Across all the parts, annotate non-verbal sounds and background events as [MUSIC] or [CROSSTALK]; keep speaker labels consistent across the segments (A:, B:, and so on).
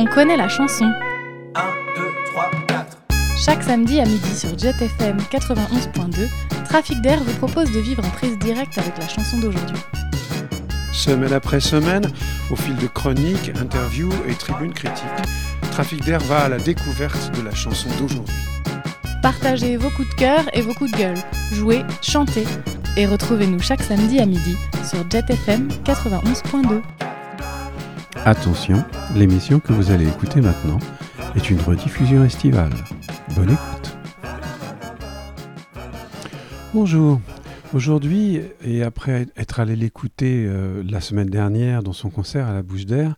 A: on connaît la chanson.
B: 1, 2, 3, 4.
A: Chaque samedi à midi sur JetFM 91.2, Trafic d'air vous propose de vivre en prise directe avec la chanson d'aujourd'hui.
C: Semaine après semaine, au fil de chroniques, interviews et tribunes critiques, Trafic d'air va à la découverte de la chanson d'aujourd'hui.
A: Partagez vos coups de cœur et vos coups de gueule. Jouez, chantez et retrouvez-nous chaque samedi à midi sur JetFM 91.2.
C: Attention, l'émission que vous allez écouter maintenant est une rediffusion estivale. Bonne écoute. Bonjour. Aujourd'hui, et après être allé l'écouter euh, la semaine dernière dans son concert à la Bouche d'Air,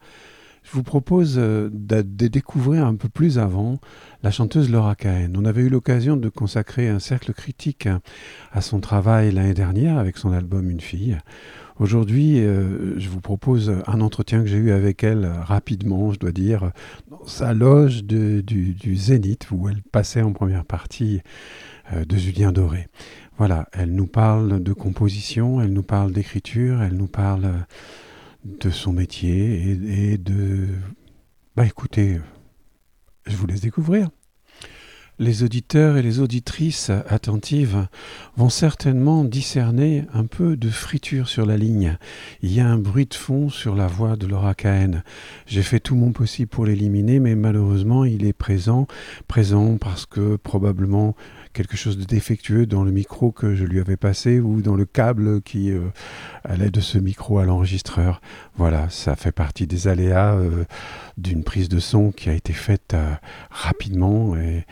C: je vous propose euh, de, découvrir un peu plus avant la chanteuse Laura Cahen. On avait eu l'occasion de consacrer un cercle critique à son travail l'année dernière avec son album Une fille. Aujourd'hui, euh, je vous propose un entretien que j'ai eu avec elle rapidement, je dois dire, dans sa loge du, du Zénith, où elle passait en première partie euh, de Julien Doré. Voilà, elle nous parle de composition, elle nous parle d'écriture, elle nous parle euh, de son métier et de... Bah écoutez, je vous laisse découvrir. Les auditeurs et les auditrices attentives vont certainement discerner un peu de friture sur la ligne. Il y a un bruit de fond sur la voix de Laura Cahen. J'ai fait tout mon possible pour l'éliminer, mais malheureusement, il est présent. Présent parce que probablement quelque chose de défectueux dans le micro que je lui avais passé ou dans le câble qui euh, allait de ce micro à l'enregistreur. Voilà, ça fait partie des aléas euh, d'une prise de son qui a été faite euh, rapidement et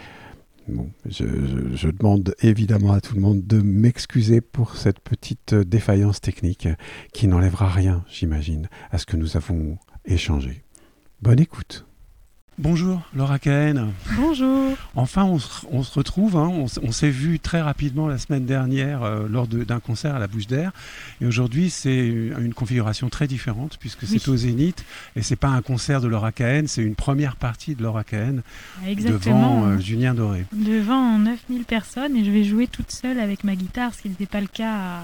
C: Je, demande évidemment à tout le monde de m'excuser pour cette petite défaillance technique qui n'enlèvera rien, j'imagine, à ce que nous avons échangé. Bonne écoute. Bonjour Laura Cahen.
A: Bonjour
C: Enfin, on se, on se retrouve. hein. On, s'est vu très rapidement la semaine dernière euh, lors d'un concert à la Bouche d'Air. Et aujourd'hui, c'est une configuration très différente puisque c'est au Zénith. Et c'est pas un concert de Laura Cahen, c'est une première partie de Laura Cahen
D: Exactement.
C: devant euh, Julien Doré.
D: Devant 9000 personnes et je vais jouer toute seule avec ma guitare, ce qui n'était pas le cas à,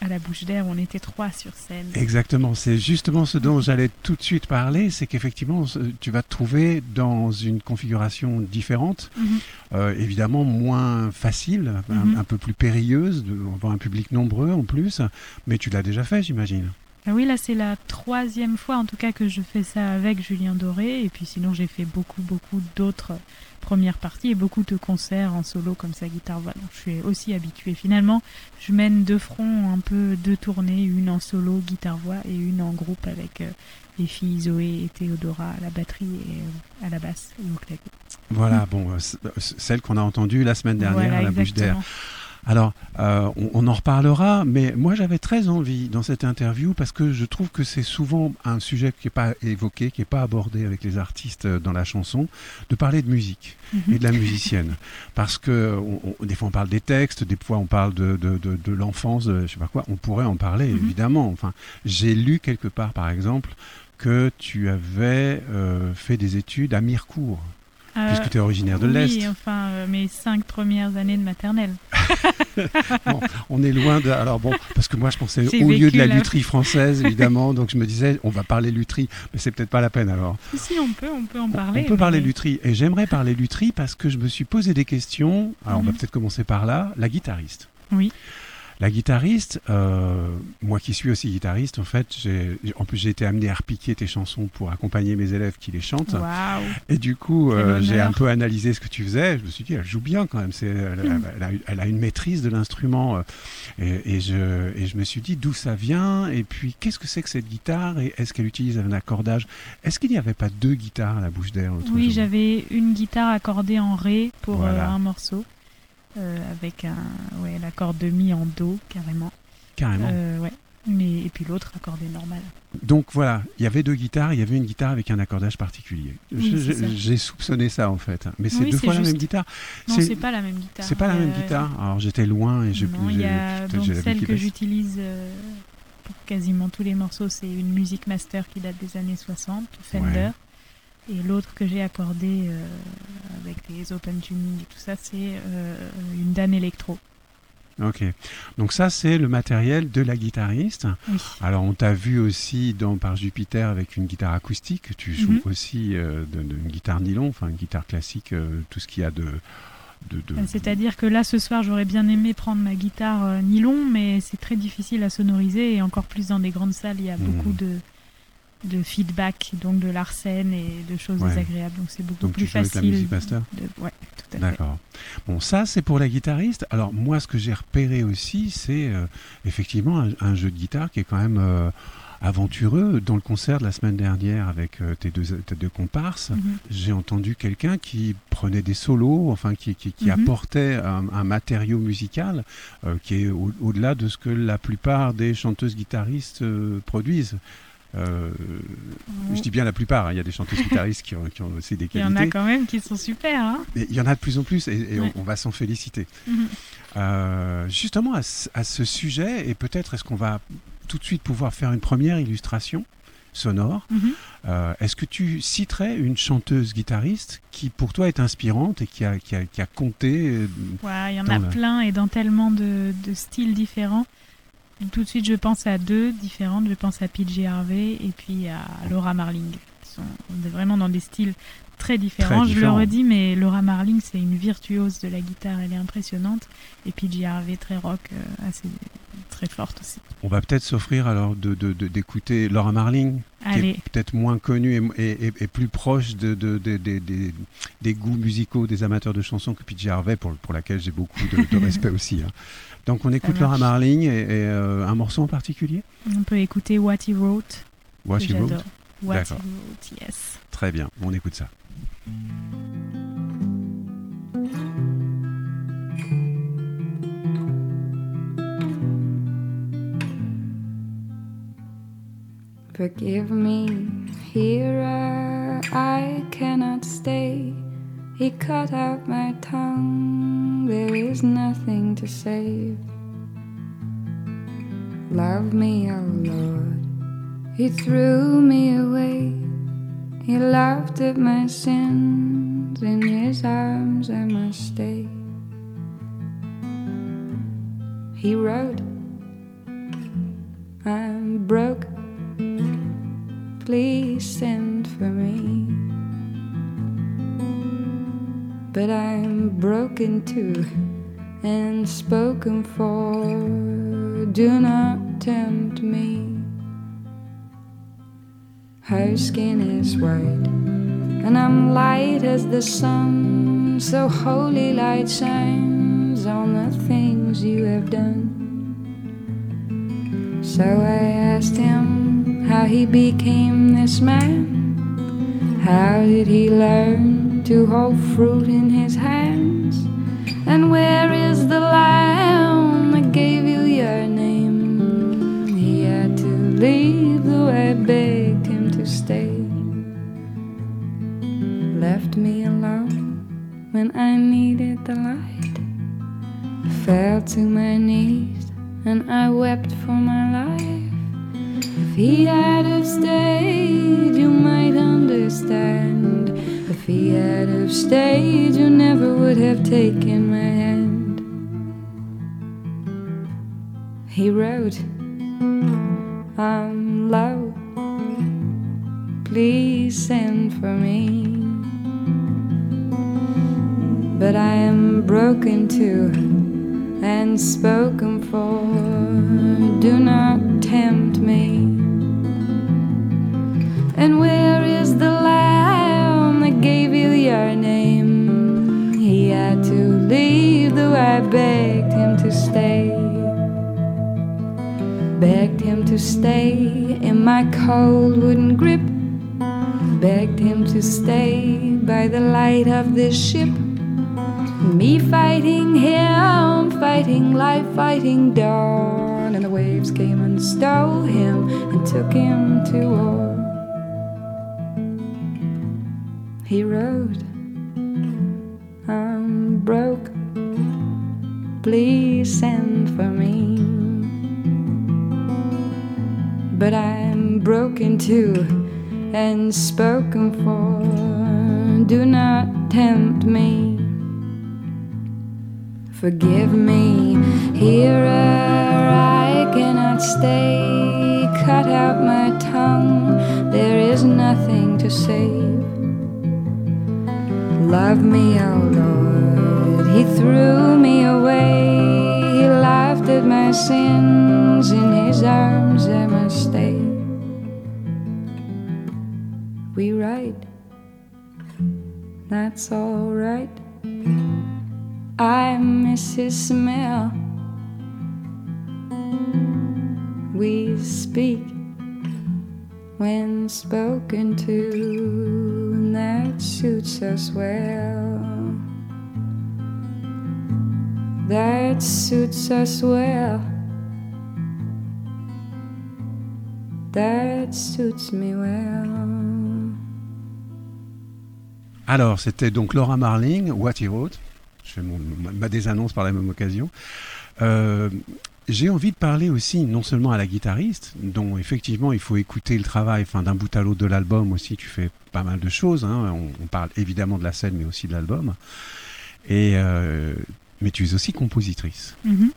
D: à la bouche d'air on était trois sur scène.
C: Exactement, c'est justement ce dont j'allais tout de suite parler, c'est qu'effectivement, tu vas te trouver dans une configuration différente,
D: Mhm.
C: euh, évidemment moins facile, un-
D: Mhm.
C: un, peu plus périlleuse, devant un public nombreux en plus, mais tu l'as déjà fait, j'imagine.
D: Ah oui, là c'est la troisième fois en tout cas que je fais ça avec Julien Doré et puis sinon j'ai fait beaucoup beaucoup d'autres premières parties et beaucoup de concerts en solo comme ça guitare voix. Donc, je suis aussi habituée. Finalement, je mène deux fronts, un peu deux tournées, une en solo guitare voix et une en groupe avec euh, les filles Zoé et Théodora à la batterie et euh, à la basse et au clavier.
C: Voilà, bon, euh, celle qu'on a entendue la semaine dernière
D: Voilà,
C: à la bouche d'air. Alors, euh, on, on en reparlera, mais moi j'avais très envie dans cette interview parce que je trouve que c'est souvent un sujet qui n'est pas évoqué, qui n'est pas abordé avec les artistes euh, dans la chanson, de parler de musique
D: Mhm.
C: et de la musicienne. Parce que on- on- des fois on parle des textes, des fois on parle de, de, de, de l'enfance, je sais pas quoi, on pourrait en parler
D: Mhm.
C: évidemment. Enfin, j'ai lu quelque part par exemple que tu avais euh, fait des études à Mirecourt, puisque tu es originaire de
D: oui,
C: l'Est.
D: enfin, euh, mes cinq premières années de maternelle. [LAUGHS]
C: On est loin de. Alors bon, parce que moi je pensais au lieu de la
D: là.
C: lutherie française, évidemment, donc je me disais, on va parler lutherie, mais c'est peut-être pas la peine alors.
D: Si, on peut, on peut en parler.
C: on peut parler lutherie, et j'aimerais parler lutherie parce que je me suis posé des questions. Alors on va
D: Mhm.
C: peut-être commencer par là, la guitariste.
D: Oui.
C: La guitariste, euh, moi qui suis aussi guitariste, en fait, j'ai, en plus j'ai été amené à repiquer tes chansons pour accompagner mes élèves qui les chantent. Et du coup, euh, j'ai un peu analysé ce que tu faisais. Je me suis dit, elle joue bien quand même. C'est, elle,
D: Mm.
C: elle a, elle a une maîtrise de l'instrument. euh, Et, et je, et je me suis dit d'où ça vient? Et puis, qu'est-ce que c'est que cette guitare? Et est-ce qu'elle utilise un accordage? Est-ce qu'il n'y avait pas deux guitares à la bouche d'air
D: Oui, j'avais une guitare accordée en ré pour euh,
C: Voilà.
D: un morceau. Euh, avec un, ouais, l'accord de mi en do carrément.
C: Carrément.
D: Euh, ouais. Mais, et puis l'autre accordé normal.
C: Donc voilà, il y avait deux guitares. Il y avait une guitare avec un accordage particulier.
D: Oui,
C: j'ai soupçonné ça en fait. Mais c'est
D: Oui,
C: deux fois la même guitare.
D: Non,
C: C'est-
D: pas la même guitare.
C: C'est pas la même guitare. Alors j'étais loin et j'ai vue
D: celle que j'utilise euh, pour quasiment tous les morceaux, c'est une musique master qui date des années 60, Fender.
C: Ouais.
D: Et l'autre que j'ai accordé euh, avec les open tuning et tout ça, c'est euh, une Dan Electro.
C: Ok. Donc ça, c'est le matériel de la guitariste.
D: Oui.
C: Alors, on t'a vu aussi dans Par Jupiter avec une guitare acoustique. Tu joues
D: Mhm.
C: aussi euh, de- de- une guitare nylon, enfin une guitare classique, euh, tout ce qu'il y a de... de, de-
D: C'est-à-dire que là, ce soir, j'aurais bien aimé prendre ma guitare nylon, mais c'est très difficile à sonoriser et encore plus dans des grandes salles, il y a
C: Mhm.
D: beaucoup de, de feedback, donc de l'arsène et de choses
C: Ouais.
D: désagréables. Donc c'est beaucoup
C: Donc tu
D: plus
C: joues avec la
D: facile.
C: Music Master
D: de- Ouais, tout à fait.
C: D'accord. Bon, ça, c'est pour la guitariste. Alors, moi, ce que j'ai repéré aussi, c'est euh, effectivement un, un jeu de guitare qui est quand même euh, aventureux. Dans le concert de la semaine dernière avec euh, tes, deux, tes deux comparses,
D: Mhm.
C: j'ai entendu quelqu'un qui prenait des solos, enfin, qui, qui, qui
D: Mhm.
C: apportait un, un matériau musical qui est au- au-delà de ce que la plupart des chanteuses guitaristes produisent. Euh, je dis bien la plupart, hein, il y a des chanteuses guitaristes qui ont, qui ont aussi des
D: Il y en
C: qualités.
D: a quand même qui sont super. Hein
C: Et il y en a de plus en plus et, et on-
D: Ouais.
C: on, va s'en féliciter.
D: Mhm.
C: Euh, justement, à, ce- à ce sujet, et peut-être est-ce qu'on va tout de suite pouvoir faire une première illustration sonore.
D: Mhm.
C: Euh, est-ce que tu citerais une chanteuse guitariste qui pour toi est inspirante et qui a, qui a, qui a compté
D: Ouais, il y en a
C: le-
D: plein et dans tellement de, de styles différents. Tout de suite, je pense à deux différentes. Je pense à PJ Harvey et puis à Laura Marling. Qui sont on est vraiment dans des styles très différents.
C: Très
D: Je le redis, mais Laura Marling, c'est une virtuose de la guitare. Elle est impressionnante. Et PJ Harvey, très rock, euh, assez très forte aussi.
C: On va peut-être s'offrir alors de, de- de- d'écouter Laura Marling, qui
D: Allez,
C: est peut-être moins connue et, et- plus proche de, de- de- de- des- des goûts musicaux des amateurs de chansons que PJ Harvey, pour, pour laquelle j'ai beaucoup de, de [LAUGHS] respect aussi. hein. Donc on écoute. Laura Marling et, et, euh, un morceau en particulier
D: on peut écouter What He Wrote.
C: What She Wrote.
D: What He
C: D'accord.
D: Wrote, yes.
C: Très bien, on écoute ça.
E: Forgive me, here I cannot stay. He cut out my tongue, there is nothing to save. Love me, oh Lord, He threw me away. He laughed at my sins, in His arms I must stay. He wrote, I'm broke please send for me. But I'm broken too and spoken for. Do not tempt me. Her skin is white, and I'm light as the sun. So holy light shines on the things you have done. So I asked him how he became this man. How did he learn to hold fruit in his hands? And where is the lamb that gave you your name? He had to leave, though I begged him to stay. Left me alone when I needed the light. Fell to my knees and I wept for my life. If he had have stayed, you might understand. If he had have stayed, you never would have taken my hand. He wrote, I'm low, please send for me. But I am broken too and spoken for. Do not tempt me. And where is the begged him to stay. Begged him to stay in my cold wooden grip. Begged him to stay by the light of this ship. Me fighting him, fighting life, fighting dawn. And the waves came and stole him and took him to war. He wrote, I'm broke, please send for me. But I'm broken too and spoken for. Do not tempt me. Forgive me, Here I cannot stay. Cut out my tongue. There is nothing to save. Love me, oh Lord. He threw me away. He laughed at my sins. In his arms I must stay. We write. That's all right. I miss his smell. We speak when spoken to, and that suits us well. That suits us well. That suits me well.
C: Alors, c'était donc Laura Marling, What He Wrote. Je fais mon- ma- désannonce par la même occasion. Euh, j'ai envie de parler aussi, non seulement à la guitariste, dont effectivement il faut écouter le travail, enfin d'un bout à l'autre de l'album aussi, tu fais pas mal de choses. hein. On, on parle évidemment de la scène, mais aussi de l'album. Et euh, mais tu es aussi compositrice.
D: Mhm.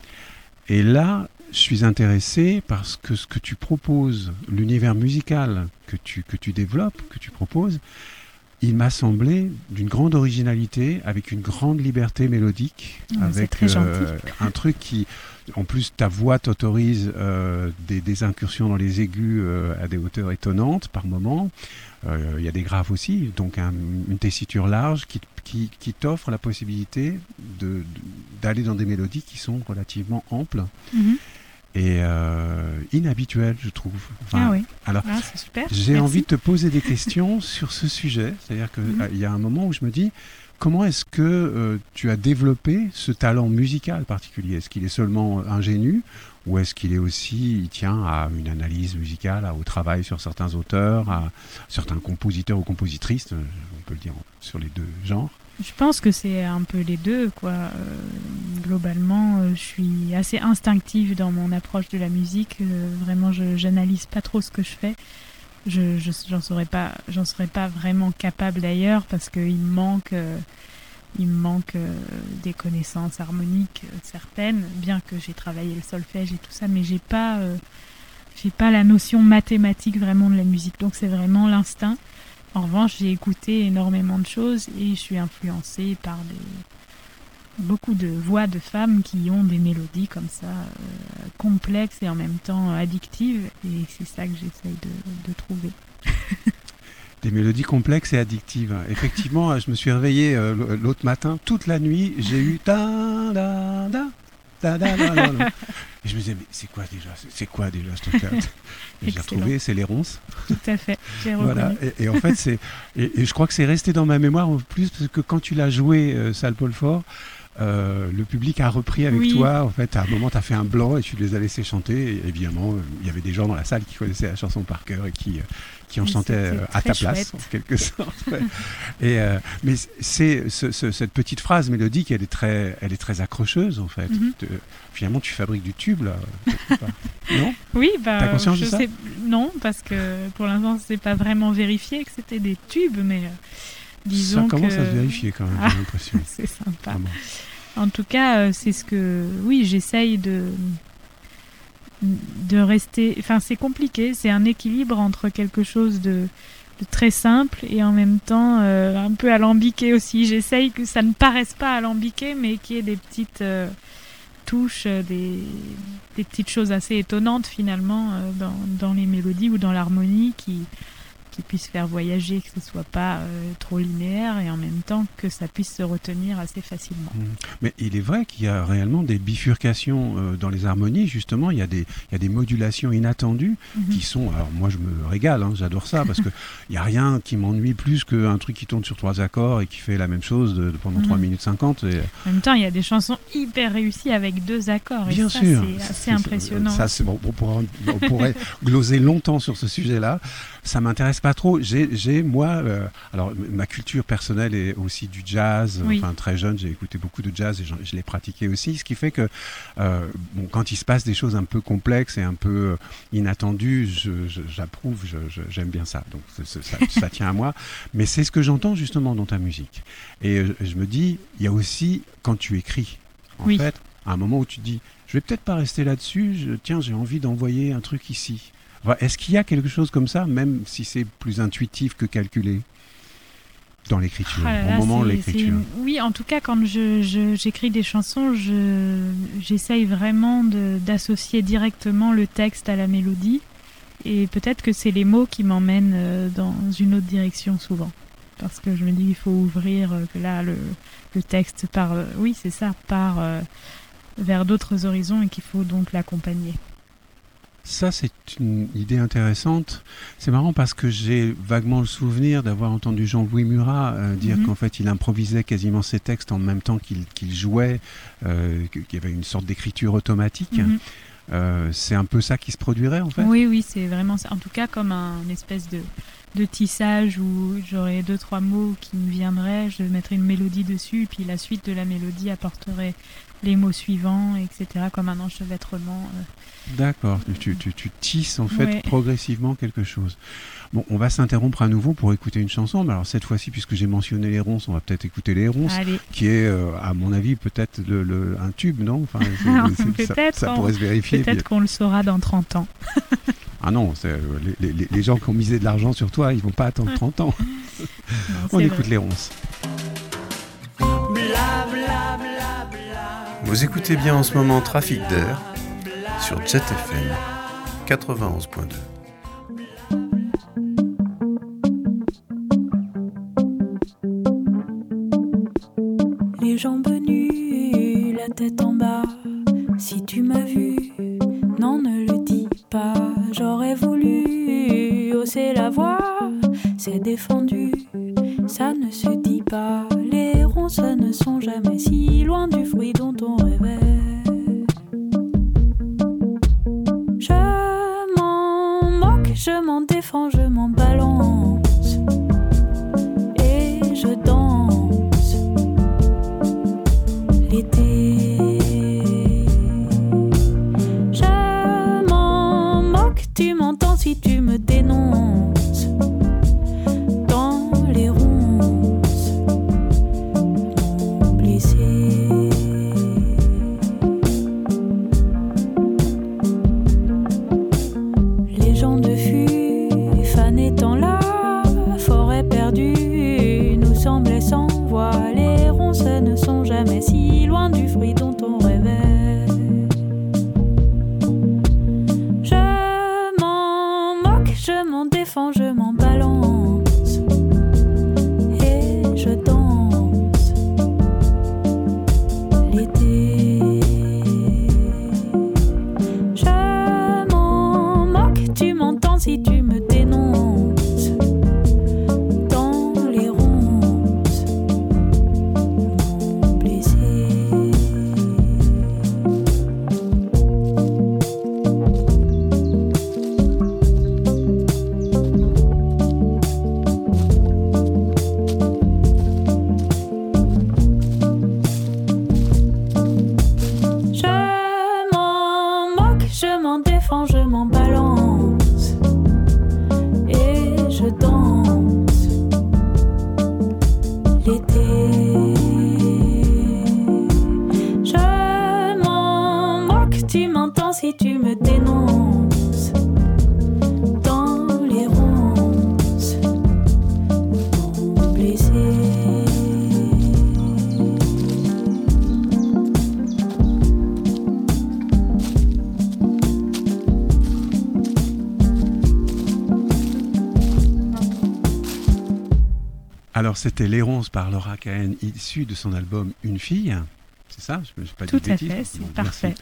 C: Et là, je suis intéressé parce que ce que tu proposes, l'univers musical que tu, que tu développes, que tu proposes, il m'a semblé d'une grande originalité, avec une grande liberté mélodique,
D: Ah,
C: avec
D: très gentil.
C: un truc qui, en plus, ta voix t'autorise euh, des, des incursions dans les aigus euh, à des hauteurs étonnantes par moment. Euh, Il y a des graves aussi, donc un- une tessiture large qui, qui, qui t'offre la possibilité de- de- d'aller dans des mélodies qui sont relativement amples
D: Mhm.
C: et euh, inhabituelles, je trouve. Enfin,
D: ah oui,
C: alors,
D: Ah,
C: j'ai envie de te poser des questions [LAUGHS] sur ce sujet. C'est-à-dire qu'il
D: Mhm.
C: y a un moment où je me dis, comment est-ce que euh, tu as développé ce talent musical particulier? Est-ce qu'il est seulement ingénu ou est-ce qu'il est aussi, il tient à une analyse musicale, à- au travail sur certains auteurs, à certains compositeurs ou compositrices, euh, on peut le dire sur les deux genres?
D: Je pense que c'est un peu les deux, quoi. Euh, globalement, euh, je suis assez instinctive dans mon approche de la musique. Euh, vraiment, je j'analyse pas trop ce que je fais. Je je- j'en serais pas j'en serais pas vraiment capable d'ailleurs parce qu'il me manque euh, il me manque euh, des connaissances harmoniques euh, certaines, bien que j'ai travaillé le solfège et tout ça, mais j'ai pas j'ai pas la notion mathématique vraiment de la musique. Donc c'est vraiment l'instinct. En revanche, j'ai écouté énormément de choses et je suis influencée par des... beaucoup de voix de femmes qui ont des mélodies comme ça, euh, complexes et en même temps addictives. Et c'est ça que j'essaye de, de trouver. [LAUGHS]
C: Des mélodies complexes et addictives. Effectivement, je me suis réveillé euh, l'autre matin, toute la nuit, j'ai eu da da da da da da da. Et je me disais, mais c'est quoi déjà C'est- quoi déjà ce truc-là [LAUGHS] J'ai retrouvé, c'est les ronces.
D: Tout à fait.
C: Voilà. Et, et en fait, c'est et, et je crois que c'est resté dans ma mémoire en plus parce que quand tu l'as joué, euh, Salle Paul Fort, euh, le public a repris avec
D: Oui.
C: toi. En fait, à un moment, tu as fait un blanc et tu les as laissés chanter. Et évidemment, il y avait des gens dans la salle qui connaissaient la chanson par cœur et qui, euh, qui en
D: c'était
C: euh, à ta place,
D: chouette.
C: en quelque [LAUGHS] sorte. ouais. et, euh, mais c'est ce- ce- cette petite phrase mélodique, elle est très, elle est très accrocheuse en fait.
D: Mhm.
C: Finalement, tu fabriques du tube là. [LAUGHS] non?
D: Oui, bah,
C: T'as conscience
D: je
C: de ça?
D: sais, non, parce que pour l'instant, c'est pas vraiment vérifié que c'était des tubes, mais euh, disons
C: Ça commence
D: que
C: à se vérifier quand même,
D: Ah.
C: j'ai l'impression. [LAUGHS]
D: c'est sympa.
C: Vraiment.
D: En tout cas, euh, c'est ce que. Oui, j'essaye de. De rester. Enfin, c'est compliqué. C'est un équilibre entre quelque chose de, très simple et en même temps euh, un peu alambiqué aussi. J'essaye que ça ne paraisse pas alambiqué, mais qu'il y ait des petites euh, touches, euh, des, petites choses assez étonnantes finalement dans, dans les mélodies ou dans l'harmonie qui qui puissent faire voyager, que ce soit pas euh, trop linéaire et en même temps que ça puisse se retenir assez facilement.
C: Mm. Mais il est vrai qu'il y a réellement des bifurcations euh, dans les harmonies, justement, il y a des, il y a des modulations inattendues
D: Mhm.
C: qui sont... Alors moi je me régale, hein, j'adore ça, parce qu'il [LAUGHS] n'y a rien qui m'ennuie plus qu'un truc qui tourne sur trois accords et qui fait la même chose de, de pendant
D: Mhm.
C: 3 minutes 50. Et,
D: En même temps, il y a des chansons hyper réussies avec deux accords.
C: bien
D: et ça. C'est assez impressionnant.
C: Ça, bon, on pourrait, on pourrait [LAUGHS] gloser longtemps sur ce sujet-là. Ça m'intéresse pas trop. J'ai, j'ai, moi, euh, alors ma culture personnelle est aussi du jazz.
D: Oui.
C: Enfin, très jeune, j'ai écouté beaucoup de jazz et je l'ai pratiqué aussi. Ce qui fait que, euh, bon, quand il se passe des choses un peu complexes et un peu euh, inattendues, j'approuve, j'aime bien ça. Donc ça, ça tient à moi. Mais c'est ce que j'entends justement dans ta musique. Et je me dis, il y a aussi quand tu écris. En
D: Oui.
C: fait, À un moment où tu te dis, je vais peut-être pas rester là-dessus, tiens, j'ai envie d'envoyer un truc ici. Est-ce qu'il y a quelque chose comme ça, même si c'est plus intuitif que calculé dans l'écriture,
D: Ah
C: au moment de l'écriture?
D: Oui, en tout cas, quand je- je- j'écris des chansons, je- j'essaye vraiment d'associer directement le texte à la mélodie. Et peut-être que c'est les mots qui m'emmènent euh, dans une autre direction souvent. Parce que je me dis qu'il faut ouvrir, euh, que là, le, le texte part, oui, c'est ça, part euh, vers d'autres horizons et qu'il faut donc l'accompagner.
C: Ça, c'est une idée intéressante. C'est marrant parce que j'ai vaguement le souvenir d'avoir entendu Jean-Louis Murat euh, dire
D: Mhm.
C: qu'en fait, il improvisait quasiment ses textes en même temps qu'il jouait, euh, qu'il y avait une sorte d'écriture automatique.
D: Mhm.
C: Euh, c'est un peu ça qui se produirait, en fait?
D: Oui, oui, c'est vraiment ça. En tout cas, comme un espèce de, de tissage où j'aurais deux, trois mots qui me viendraient, je mettrais une mélodie dessus, et puis la suite de la mélodie apporterait les mots suivants, etc., comme un enchevêtrement. euh.
C: D'accord, tu, tu, tu tisses en fait
D: Ouais.
C: progressivement quelque chose. Bon, on va s'interrompre à nouveau pour écouter une chanson. Mais alors cette fois-ci, puisque j'ai mentionné les ronces, on va peut-être écouter les ronces,
D: Allez,
C: qui est, euh, à mon avis, peut-être le, le- un tube, non? Enfin, [LAUGHS] ça-
D: Peut-être,
C: ça,
D: on-
C: pourrait se vérifier.
D: peut-être qu'on le saura dans 30 ans. [LAUGHS]
C: Ah non, c'est, euh, les, les- les gens qui ont misé de l'argent sur toi, ils vont pas attendre 30 ans. [LAUGHS]
D: Non,
C: On écoute
D: vrai.
C: les ronces. Vous écoutez bien en ce moment Trafic d'air sur Jet FM 91.2.
F: les jambes nues, la tête en bas. Si tu m'as vu, non, ne le dis pas. J'aurais voulu hausser la voix, c'est défendu, ça ne se dit pas. Et
C: Alors c'était Les ronces par Laura Cahen, issu de son album Une fille. C'est ça Je n'ai pas dit
D: Tout
C: de
D: à
C: bêtises
D: fait, c'est
C: Bon,
D: parfait.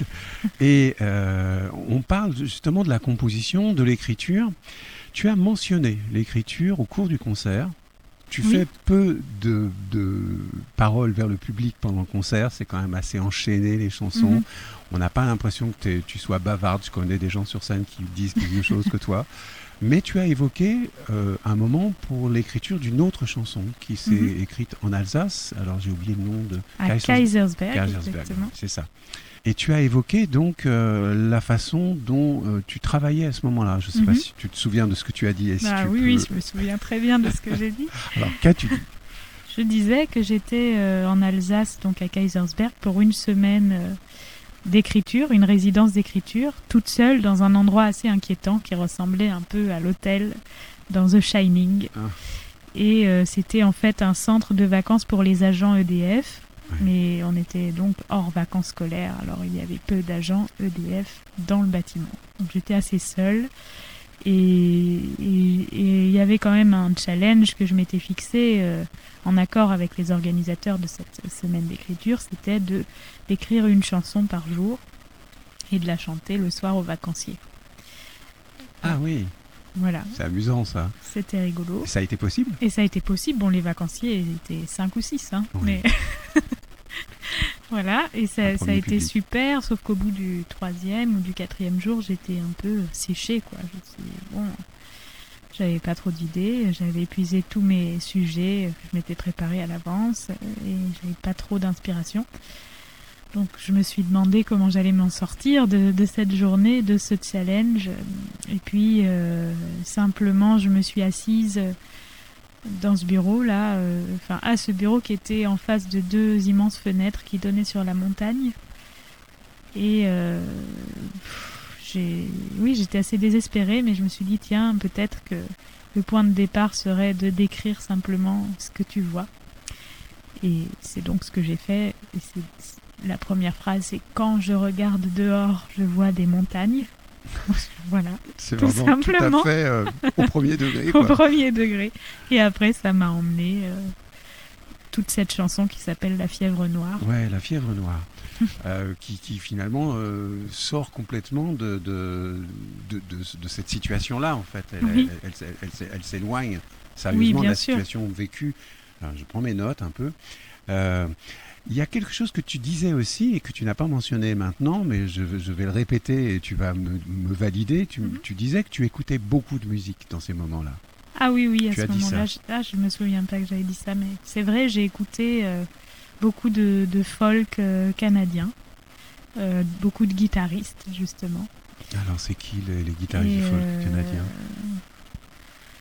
D: [LAUGHS]
C: Et euh, on parle justement de la composition, de l'écriture. Tu as mentionné l'écriture au cours du concert. Tu
D: Oui.
C: fais peu de, de paroles vers le public pendant le concert, c'est quand même assez enchaîné les chansons.
D: Mhm.
C: On n'a pas l'impression que tu sois bavarde. Je connais des gens sur scène qui disent la même chose que toi. [LAUGHS] Mais tu as évoqué euh, un moment pour l'écriture d'une autre chanson qui s'est
D: Mhm.
C: écrite en Alsace. Alors j'ai oublié le nom de
D: À
C: Kaisersberg.
D: Kaisersberg,
C: c'est ça. Et tu as évoqué donc euh, la façon dont euh, tu travaillais à ce moment-là. Je ne sais pas
D: Mhm.
C: si tu te souviens de ce que tu as dit. et si
D: Ah
C: tu
D: oui,
C: peux-
D: oui, je me souviens très bien de ce que j'ai dit. [LAUGHS]
C: Alors qu'as-tu dit?
D: Je disais que j'étais en Alsace, donc à Kaisersberg, pour une semaine d'écriture, une résidence d'écriture, toute seule dans un endroit assez inquiétant qui ressemblait un peu à l'hôtel dans The Shining.
C: Ah.
D: Et euh, c'était en fait un centre de vacances pour les agents EDF. Mais on était donc hors vacances scolaires, alors il y avait peu d'agents EDF dans le bâtiment. Donc j'étais assez seule. Et et- et il y avait quand même un challenge que je m'étais fixé euh, en accord avec les organisateurs de cette semaine d'écriture, c'était de d'écrire une chanson par jour et de la chanter le soir aux vacanciers.
C: Ah oui,
D: Voilà,
C: c'est amusant ça.
D: c'était rigolo.
C: Ça a été possible?
D: Et ça a été possible. Bon, les vacanciers étaient 5 ou 6, hein,
C: Oui.
D: mais [LAUGHS] [LAUGHS] voilà. Et ça, ça a été
C: public.
D: super, sauf qu'au bout du troisième ou du quatrième jour, j'étais un peu séchée, quoi. Je dit, bon, j'avais pas trop d'idées, j'avais épuisé tous mes sujets que je m'étais préparé à l'avance et j'avais pas trop d'inspiration. Donc je me suis demandé comment j'allais m'en sortir de, de cette journée, de ce challenge. Et puis euh, simplement je me suis assise dans ce bureau là, euh, enfin à ce bureau qui était en face de deux immenses fenêtres qui donnaient sur la montagne. Et euh, j'ai, oui, j'étais assez désespérée, mais je me suis dit tiens peut-être que le point de départ serait de décrire simplement ce que tu vois. Et c'est donc ce que j'ai fait. Et la première phrase, c'est quand je regarde dehors, je vois des montagnes. [LAUGHS] voilà,
C: C'est
D: Tout
C: vraiment
D: simplement.
C: tout à fait euh, au premier [LAUGHS] degré.
D: au premier degré. Et après, ça m'a emmené euh, toute cette chanson qui s'appelle La fièvre noire.
C: Ouais, la fièvre noire, [LAUGHS] euh, qui, qui finalement sort complètement de, de, de, de- de cette situation-là, en fait. Elle,
D: Oui.
C: elle, elle, s'éloigne sérieusement de
D: bien
C: la
D: sûr.
C: situation vécue. Alors, je prends mes notes un peu. Il y a quelque chose que tu disais aussi et que tu n'as pas mentionné maintenant, mais je, vais- je vais le répéter et tu vas me, me valider. Tu,
D: Mhm.
C: tu disais que tu écoutais beaucoup de musique dans ces moments-là.
D: Ah oui, oui, à ce moment-là, je, ah, je me souviens pas que j'avais dit ça, mais c'est vrai, j'ai écouté euh, beaucoup de, de folk euh, canadien, euh, beaucoup de guitaristes, justement.
C: Alors, c'est qui les, les guitaristes
D: Et,
C: du folk
D: euh,
C: canadien?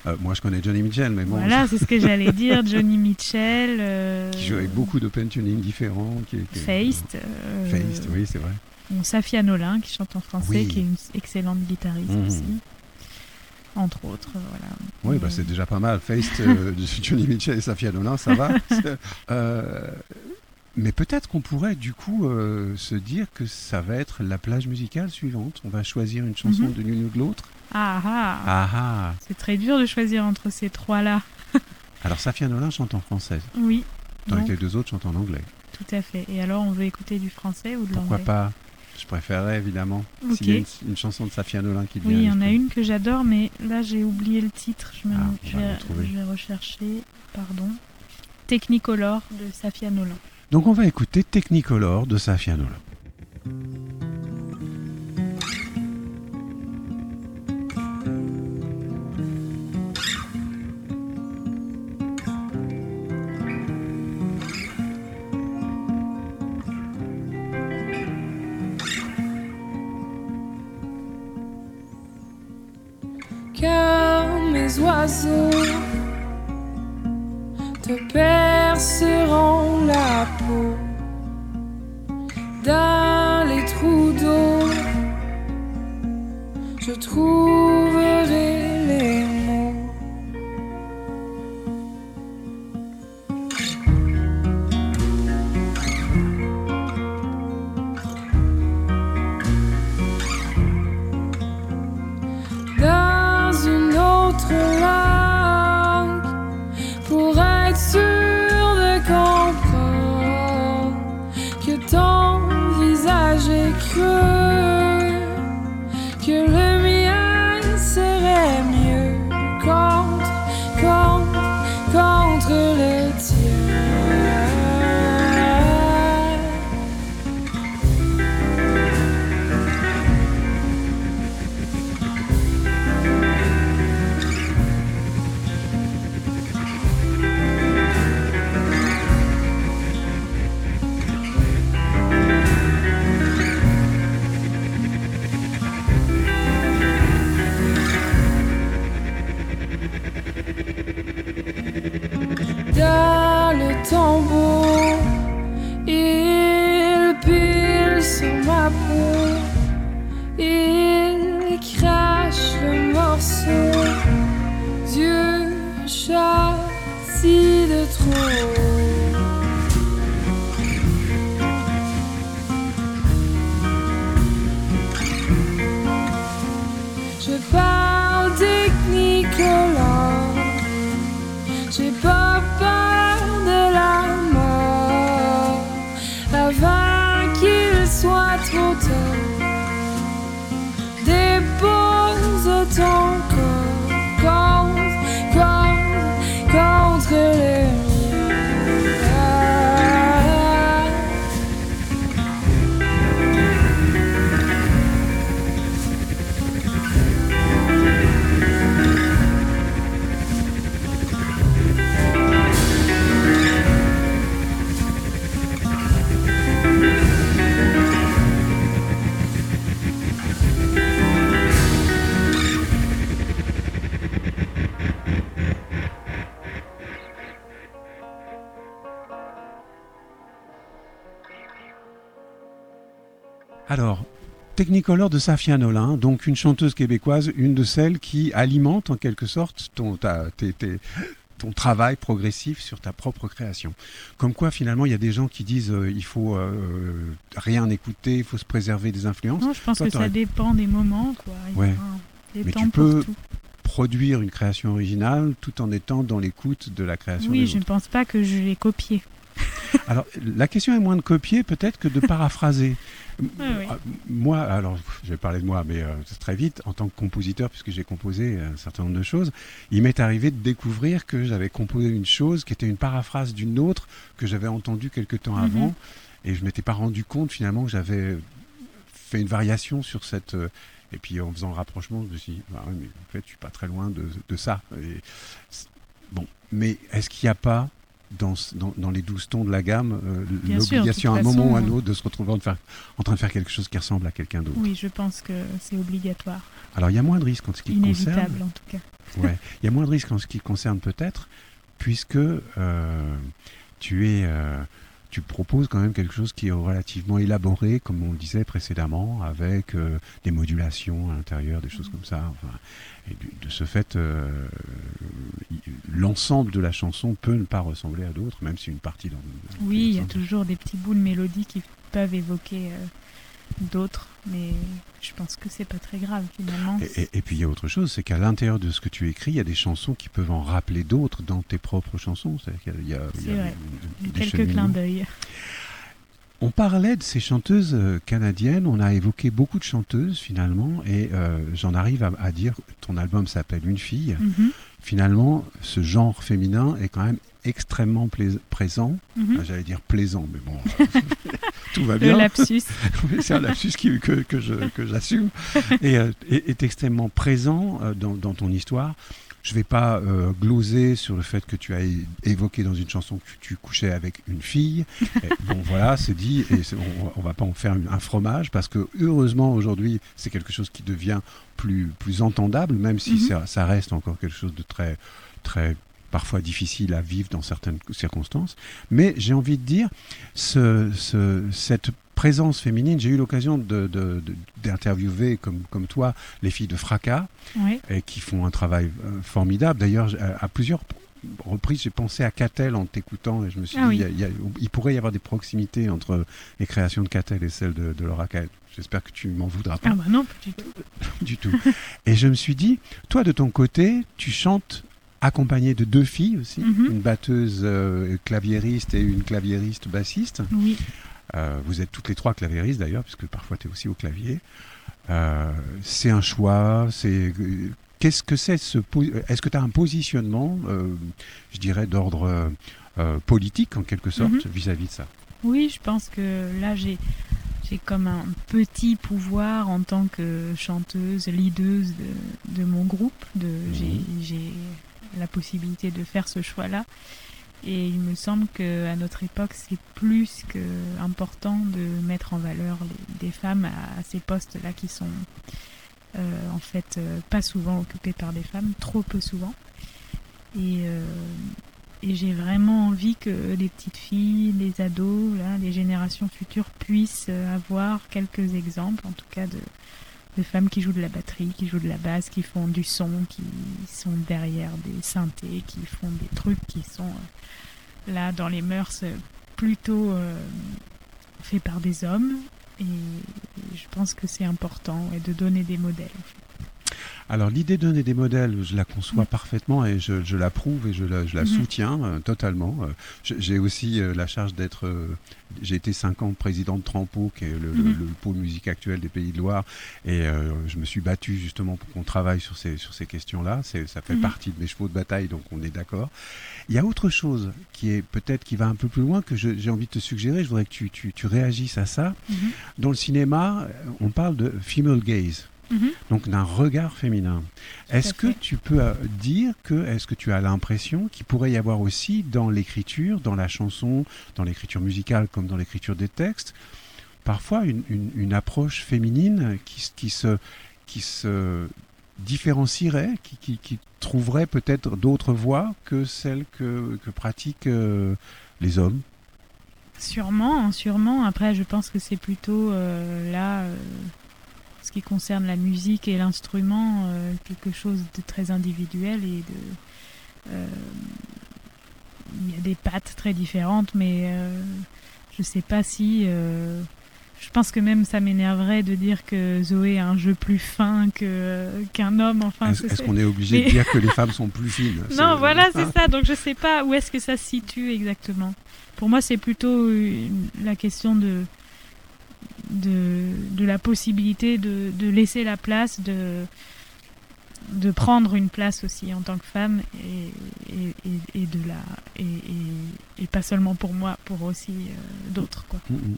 C: Euh, Moi, je connais Johnny Mitchell, mais bon,
D: Voilà, c'est ce que j'allais [LAUGHS] dire. Johnny Mitchell. euh,
C: qui joue avec beaucoup d'open tuning différents. Qui,
D: Feist. euh,
C: Feist, oui, c'est vrai.
D: bon, Safia Nolin, qui chante en français,
C: Oui.
D: qui est une excellente guitariste
C: Mhm.
D: aussi. Entre autres, euh, voilà.
C: Oui, bah, c'est déjà pas mal. Feist, [LAUGHS] de Johnny Mitchell et Safia Nolin, ça va. [LAUGHS] Mais peut-être qu'on pourrait du coup euh, se dire que ça va être la plage musicale suivante. On va choisir une chanson
D: Mhm.
C: de l'une ou de l'autre.
D: Ah ah,
C: Ah ah
D: C'est très dur de choisir entre ces trois-là. [LAUGHS]
C: Alors Safia Nolin chante en français,
D: Oui,
C: tandis
D: donc,
C: que les deux autres chantent en anglais.
D: tout à fait. Et alors, on veut écouter du français ou de
C: Pourquoi
D: l'anglais?
C: pas? Je préférerais évidemment.
D: Ok.
C: S'il y a une, une chanson de Safia Nolin qui te
D: Oui, il y
C: vient
D: en a une que j'adore, mais là j'ai oublié le titre. Je, me-
C: Ah,
D: je vais, je vais rechercher. Pardon. Technicolor de Safia Nolin.
C: Donc on va écouter Technicolor de Safia Nolin.
E: Mes oiseaux te perceront la peau dans les trous d'eau. Je trouverai
C: Technicolor de Safia Nolin, donc une chanteuse québécoise, une de celles qui alimente en quelque sorte ton, ta- tes- tes- ton travail progressif sur ta propre création. Comme quoi, finalement, il y a des gens qui disent euh, il faut euh, rien écouter, il faut se préserver des influences.
D: Non, je pense
C: Toi,
D: que ça dépend des moments. Quoi. Il y a
C: Ouais.
D: des
C: Mais
D: temps
C: tu peux
D: tout.
C: Produire une création originale tout en étant dans l'écoute de la création
D: Oui,
C: des
D: je ne pense pas que je l'ai copié. [LAUGHS]
C: Alors, la question est moins de copier peut-être que de paraphraser. [LAUGHS] Ah, Moi, alors, je vais parler de moi, mais euh, très vite, en tant que compositeur, puisque j'ai composé un certain nombre de choses, il m'est arrivé de découvrir que j'avais composé une chose qui était une paraphrase d'une autre que j'avais entendue quelque temps
D: Mhm.
C: avant, et je m'étais pas rendu compte finalement que j'avais fait une variation sur cette. euh, et puis en faisant le rapprochement, je me suis dit, Ah ouais, mais en fait, je suis pas très loin de, de ça. Et bon, mais est-ce qu'il n'y a pas dans, ce- dans, dans les douze tons de la gamme euh, l'obligation à un moment ou à un autre de se retrouver en, faire- en train de faire quelque chose qui ressemble à quelqu'un d'autre
D: Oui, je pense que c'est obligatoire.
C: Alors il y a moins de risques en ce qui te concerne.
D: Inévitable, en tout cas. [LAUGHS]
C: Ouais. Il y a moins de risques en ce qui concerne peut-être, puisque euh, tu es, euh, tu proposes quand même quelque chose qui est relativement élaboré, comme on le disait précédemment, avec euh, des modulations à l'intérieur, des choses comme ça. Enfin, et du- de ce fait, euh, l'ensemble de la chanson peut ne pas ressembler à d'autres, même si une partie dans.
D: Oui, il y a toujours des petits bouts de mélodie qui peuvent évoquer euh, d'autres, mais je pense que c'est pas très grave finalement.
C: Et, et- et puis il y a autre chose, c'est qu'à l'intérieur de ce que tu écris, il y a des chansons qui peuvent en rappeler d'autres dans tes propres chansons. C'est-à-dire qu'il y a- il y a, il y a
D: C'est vrai.
C: des
D: Quelques clins d'œil.
C: On parlait de ces chanteuses euh, canadiennes, on a évoqué beaucoup de chanteuses finalement, et euh, j'en arrive à, à dire, ton album s'appelle Une fille.
D: Mhm,
C: Finalement, ce genre féminin est quand même extrêmement présent.
D: mhm.
C: J'allais dire plaisant, mais bon, [LAUGHS] tout va
D: Le
C: bien.
D: lapsus. [LAUGHS]
C: Oui, c'est un lapsus qui- que, que je- que j'assume, et euh, est, est extrêmement présent euh, dans, dans ton histoire. Je ne vais pas euh, gloser sur le fait que tu as évoqué dans une chanson que tu couchais avec une fille. [LAUGHS] Et bon, voilà, c'est dit, et on ne va pas en faire un fromage, parce que heureusement, aujourd'hui, c'est quelque chose qui devient plus, plus entendable, même si
D: Mhm.
C: ça, ça reste encore quelque chose de très, très parfois difficile à vivre dans certaines circonstances. Mais j'ai envie de dire, ce, ce- cette présence féminine, j'ai eu l'occasion de- de- de- d'interviewer, comme, comme toi, les filles de Fracas, et qui font un travail euh, formidable. D'ailleurs, à, à plusieurs reprises, j'ai pensé à Catel en t'écoutant, et je me suis
D: Ah
C: dit,
D: oui.
C: il y a- pourrait y avoir des proximités entre les créations de Catel et celles de, de Laura Cael. J'espère que tu m'en voudras pas
D: Ah bah non, pas du tout. [LAUGHS]
C: du tout. Et je me suis dit, toi de ton côté, tu chantes accompagné de deux filles aussi,
D: Mhm.
C: une batteuse euh, claviériste et une claviériste bassiste.
D: Oui.
C: Euh, vous êtes toutes les trois claviéristes d'ailleurs, puisque parfois tu es aussi au clavier. Euh, c'est un choix, c'est... Qu'est-ce que c'est ce... Est-ce que tu as un positionnement, euh, je dirais, d'ordre politique en quelque sorte,
D: Mhm.
C: vis-à-vis de ça?
D: Oui, je pense que là, j'ai j'ai comme un petit pouvoir en tant que chanteuse, leaduse de, de mon groupe. De, j'ai- J'ai la possibilité de faire ce choix-là. Et il me semble qu'à notre époque, c'est plus que important de mettre en valeur des femmes à, à ces postes-là qui sont euh, en fait euh, pas souvent occupés par des femmes, trop peu souvent. Et, euh, et j'ai vraiment envie que les petites filles, les ados, là, les générations futures puissent euh, avoir quelques exemples, en tout cas de, de femmes qui jouent de la batterie, qui jouent de la basse, qui font du son, qui sont derrière des synthés, qui font des trucs qui sont euh, là dans les mœurs euh, plutôt euh, faits par des hommes. Et je pense que c'est important et de donner des modèles.
C: Alors l'idée de donner des modèles, je la conçois
D: Mm.
C: parfaitement et je, je l'approuve et je la, je la
D: Mhm.
C: soutiens euh, totalement. Euh, j'ai aussi euh, la charge d'être, j'ai été cinq ans président de Trampo, qui est le, le-
D: Mhm.
C: le pôle musique actuel des Pays de Loire, et je me suis battu justement pour qu'on travaille sur ces, sur ces questions-là. Ça fait
D: Mhm.
C: partie de mes chevaux de bataille, donc on est d'accord. Il y a autre chose qui est peut-être qui va un peu plus loin que j'ai envie de te suggérer. Je voudrais que tu, tu- tu réagisses à ça.
D: Mhm.
C: Dans le cinéma, on parle de female gaze
D: Mhm.
C: donc d'un regard féminin. Est-ce que tu peux euh, dire que, est-ce que tu as l'impression qu'il pourrait y avoir aussi dans l'écriture, dans la chanson, dans l'écriture musicale comme dans l'écriture des textes, parfois une, une- une approche féminine qui, se, qui se différencierait, qui, qui- qui trouverait peut-être d'autres voies que celles que, que pratiquent euh, les hommes?
D: Sûrement, sûrement. Après, je pense que c'est plutôt euh, là, euh, ce qui concerne la musique et l'instrument, euh, quelque chose de très individuel et de. euh, Il y a des pattes très différentes, mais euh, je sais pas si. je pense que même ça m'énerverait de dire que Zoé a un jeu plus fin que qu'un homme. Enfin,
C: Est-ce qu'on est obligé
D: Mais-
C: de dire que les femmes sont plus fines [LAUGHS]
D: non, voilà, c'est ça. Donc je sais pas où est-ce que ça se situe exactement. Pour moi, c'est plutôt une- la question de, de, de la possibilité de, de laisser la place, de, de prendre une place aussi en tant que femme et, et, et- et de la et, pas seulement pour moi, pour aussi euh, d'autres. Quoi.
C: Mm, mm, mm.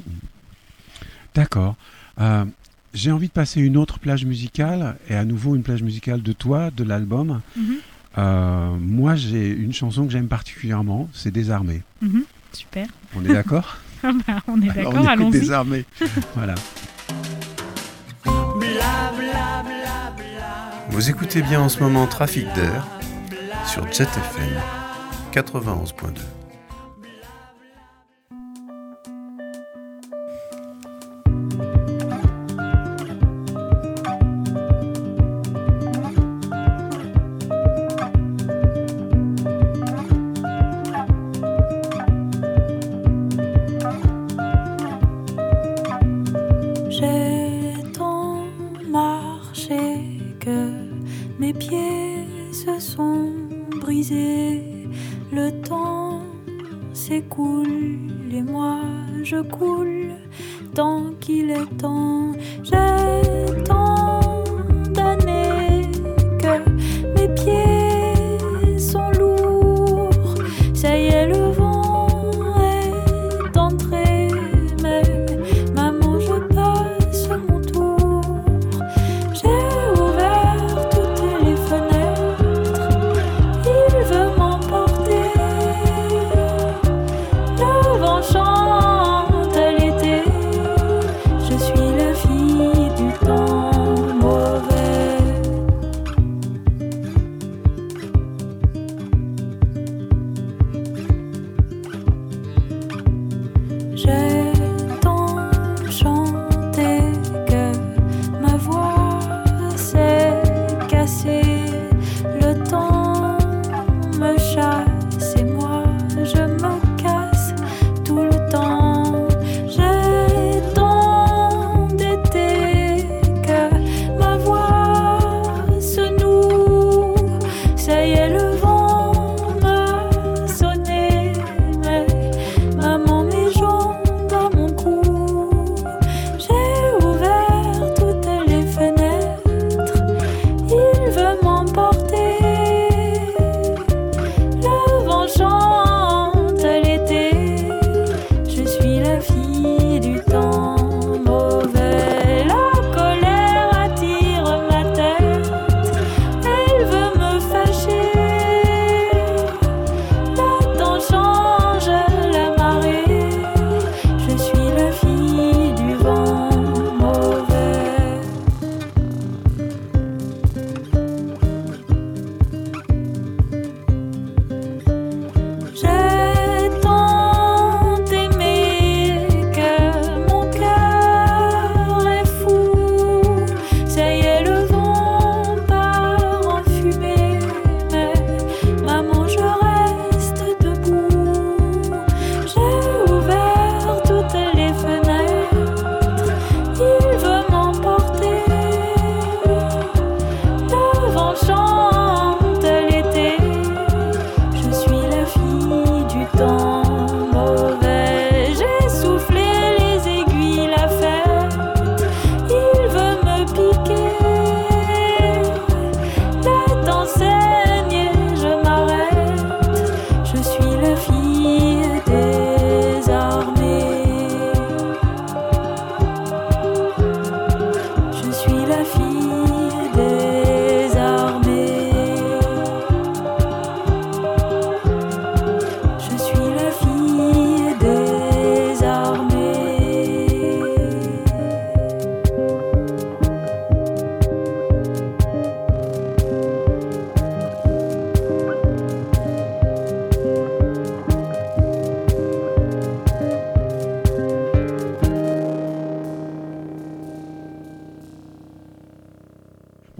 C: D'accord. Euh, J'ai envie de passer une autre plage musicale et à nouveau une plage musicale de toi, de l'album.
D: Mhm,
C: Euh, moi, j'ai une chanson que j'aime particulièrement, c'est Désarmé.
D: mhm, super.
C: On est d'accord? [LAUGHS]
D: bah, on est
C: Alors,
D: d'accord,
C: on
D: allons-y.
C: Désarmé. [LAUGHS] voilà.
F: Vous écoutez bien en ce moment Trafic d'air sur Jet FM 91.2.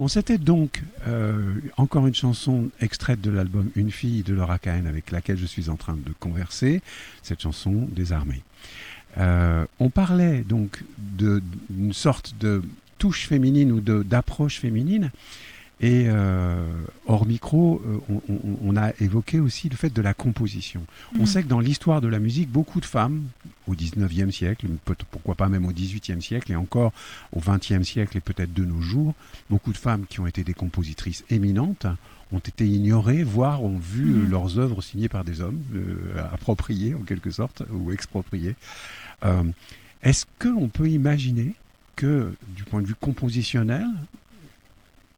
C: C'était donc euh, encore une chanson extraite de l'album Une fille de Laura Cahen avec laquelle je suis en train de converser, cette chanson des armées. Euh, on parlait donc d'une sorte de touche féminine ou d'approche féminine. Et euh, hors micro, euh, on, a évoqué aussi le fait de la composition. On
D: Mm.
C: sait que dans l'histoire de la musique, beaucoup de femmes, au 19e siècle, pourquoi pas même au 18e siècle, et encore au 20e siècle et peut-être de nos jours, beaucoup de femmes qui ont été des compositrices éminentes ont été ignorées, voire ont vu
D: Mhm.
C: euh, leurs œuvres signées par des hommes, euh, appropriées en quelque sorte, ou expropriées. Euh, Est-ce qu'on peut imaginer que, du point de vue compositionnel,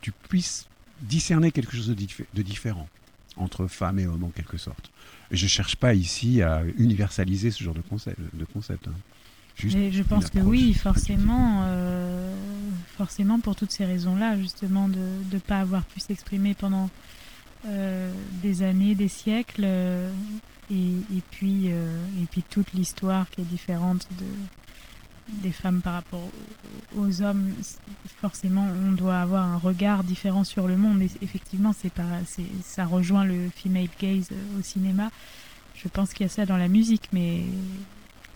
C: tu puisses discerner quelque chose de, dif- de différent entre femmes et hommes en quelque sorte. Et je cherche pas ici à universaliser ce genre de concept. De concept hein. Juste
D: Mais je pense que oui, forcément, euh, forcément pour toutes ces raisons-là, justement, de ne pas avoir pu s'exprimer pendant euh, des années, des siècles, euh, et, et puis, et puis toute l'histoire qui est différente de, des femmes par rapport aux, hommes. Forcément, on doit avoir un regard différent sur le monde. Et effectivement, c'est pas, c'est, ça rejoint le female gaze euh, au cinéma. Je pense qu'il y a ça dans la musique, mais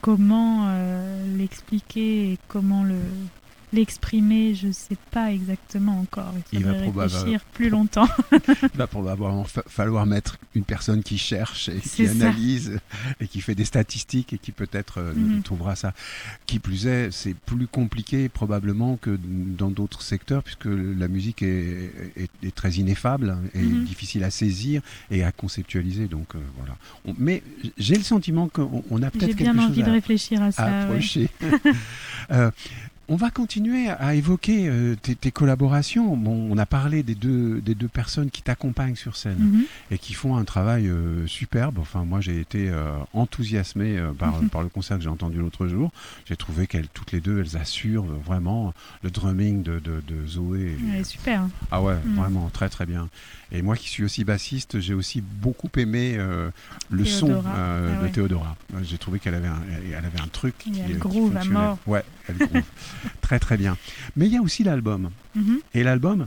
D: comment euh, l'expliquer et comment le l'exprimer, je sais pas exactement encore. Il
C: Il va
D: réfléchir plus longtemps. [LAUGHS]
C: Il va probablement fa- falloir mettre une personne qui cherche et qui
D: ça.
C: analyse et qui fait des statistiques et qui peut-être euh,
D: Mhm.
C: trouvera ça. Qui plus est, c'est plus compliqué probablement que dans d'autres secteurs puisque la musique est, est- est très ineffable et
D: Mhm.
C: difficile à saisir et à conceptualiser. Donc euh, voilà. On- mais j'ai le sentiment qu'on on a
D: J'ai
C: peut-être
D: bien
C: quelque
D: envie
C: chose
D: de
C: à,
D: réfléchir à
C: à
D: ça. ouais.
C: approcher. [LAUGHS] Euh, on va continuer à évoquer euh, tes, tes collaborations. Bon, on a parlé des deux, des deux personnes qui t'accompagnent sur scène
D: Mhm.
C: et qui font un travail euh, superbe. Enfin, moi, j'ai été euh, enthousiasmé par,
D: Mhm.
C: par le concert que j'ai entendu l'autre jour. J'ai trouvé qu'elles, toutes les deux, elles assurent vraiment le drumming de, de, de Zoé.
D: Elle est super.
C: Ah ouais,
D: Mhm.
C: vraiment, très très bien. Et moi qui suis aussi bassiste, j'ai aussi beaucoup aimé le son
D: Théodora. Ah
C: de
D: ouais.
C: Théodora. J'ai trouvé qu'elle avait un, elle avait un truc
D: Il y a
C: qui,
D: le groove à mort.
C: Ouais. Très très bien. Mais il y a aussi l'album.
D: Mhm.
C: Et l'album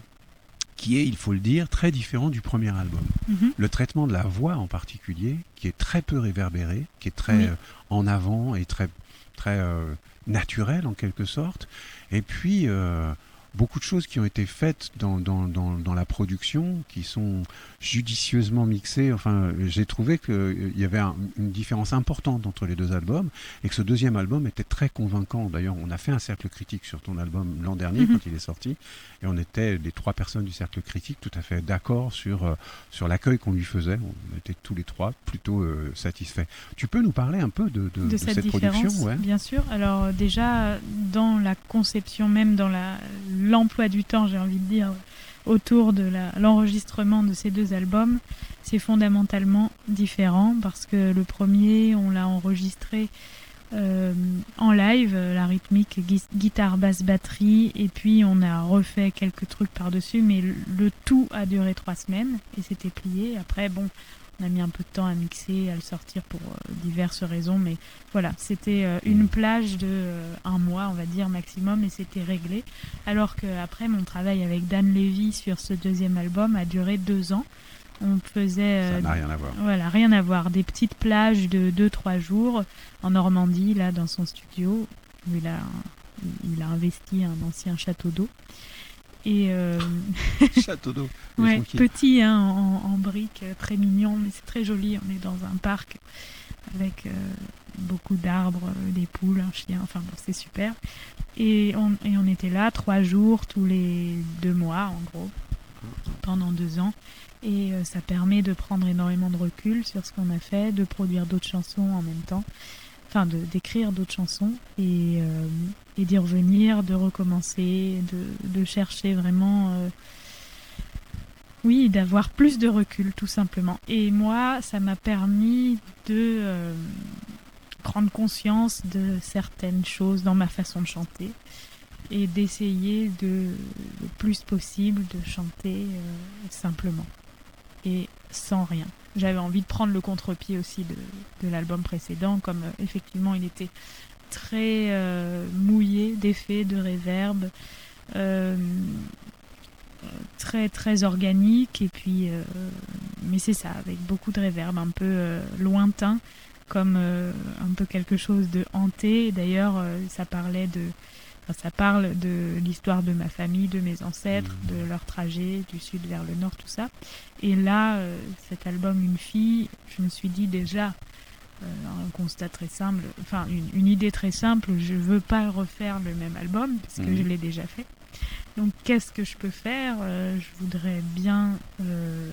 C: qui est, il faut le dire, très différent du premier album.
D: Mhm.
C: Le traitement de la voix en particulier, qui est très peu réverbéré, qui est très
D: Oui.
C: euh, en avant et très, très euh, naturel en quelque sorte. Et puis, euh, beaucoup de choses qui ont été faites dans, dans, dans, dans la production, qui sont judicieusement mixées. Enfin, j'ai trouvé qu'il y avait un- une différence importante entre les deux albums et que ce deuxième album était très convaincant. D'ailleurs, on a fait un cercle critique sur ton album l'an dernier
D: Mhm.
C: quand il est sorti et on était les trois personnes du cercle critique tout à fait d'accord sur, euh, sur l'accueil qu'on lui faisait. On était tous les trois plutôt euh, satisfaits. Tu peux nous parler un peu de, de,
D: de,
C: de
D: cette,
C: production ouais
D: bien sûr. Alors euh, déjà dans la conception même, dans la- l'emploi du temps, j'ai envie de dire, autour de l'enregistrement de ces deux albums, c'est fondamentalement différent parce que le premier, on l'a enregistré euh, en live, la rythmique gui- guitare, basse, batterie, et puis on a refait quelques trucs par-dessus, mais le tout a duré trois semaines et c'était plié. Après, bon, on a mis un peu de temps à mixer, à le sortir pour euh, diverses raisons, mais voilà, c'était euh, une plage de euh, un mois, on va dire maximum, et c'était réglé. Alors que après, mon travail avec Dan Levy sur ce deuxième album a duré deux ans. On faisait
C: Ça n'a rien à voir.
D: voilà, rien à voir. Des petites plages de 2-3 jours en Normandie, là, dans son studio, où il a, il a investi un ancien château d'eau. Et euh,
C: Château d'eau. [LAUGHS]
D: ouais, petit, hein, en, en briques, euh, très mignon, mais c'est très joli. On est dans un parc avec euh, beaucoup d'arbres, des poules, un chien, enfin bon, c'est super. Et on, et on était là trois jours tous les deux mois, en gros, pendant deux ans. Et euh, ça permet de prendre énormément de recul sur ce qu'on a fait, de produire d'autres chansons en même temps, enfin d'écrire d'autres chansons et, et d'y revenir, de recommencer, de, chercher vraiment, euh, oui, d'avoir plus de recul tout simplement. Et moi, ça m'a permis de euh, prendre conscience de certaines choses dans ma façon de chanter et d'essayer de le plus possible de chanter euh, simplement et sans rien. J'avais envie de prendre le contre-pied aussi de, l'album précédent, comme effectivement il était très euh, mouillé d'effets, de réverb. Euh, très très organique et puis euh, mais c'est ça avec beaucoup de réverb un peu lointain comme un peu quelque chose de hanté d'ailleurs ça parlait de ça parle de l'histoire de ma famille de mes ancêtres
C: Mhm.
D: de leur trajet du sud vers le nord tout ça et là cet album une fille je me suis dit déjà un constat très simple enfin une, une idée très simple je veux pas refaire le même album parce que
C: Mhm.
D: je l'ai déjà fait donc qu'est-ce que je peux faire Euh, Je voudrais bien euh,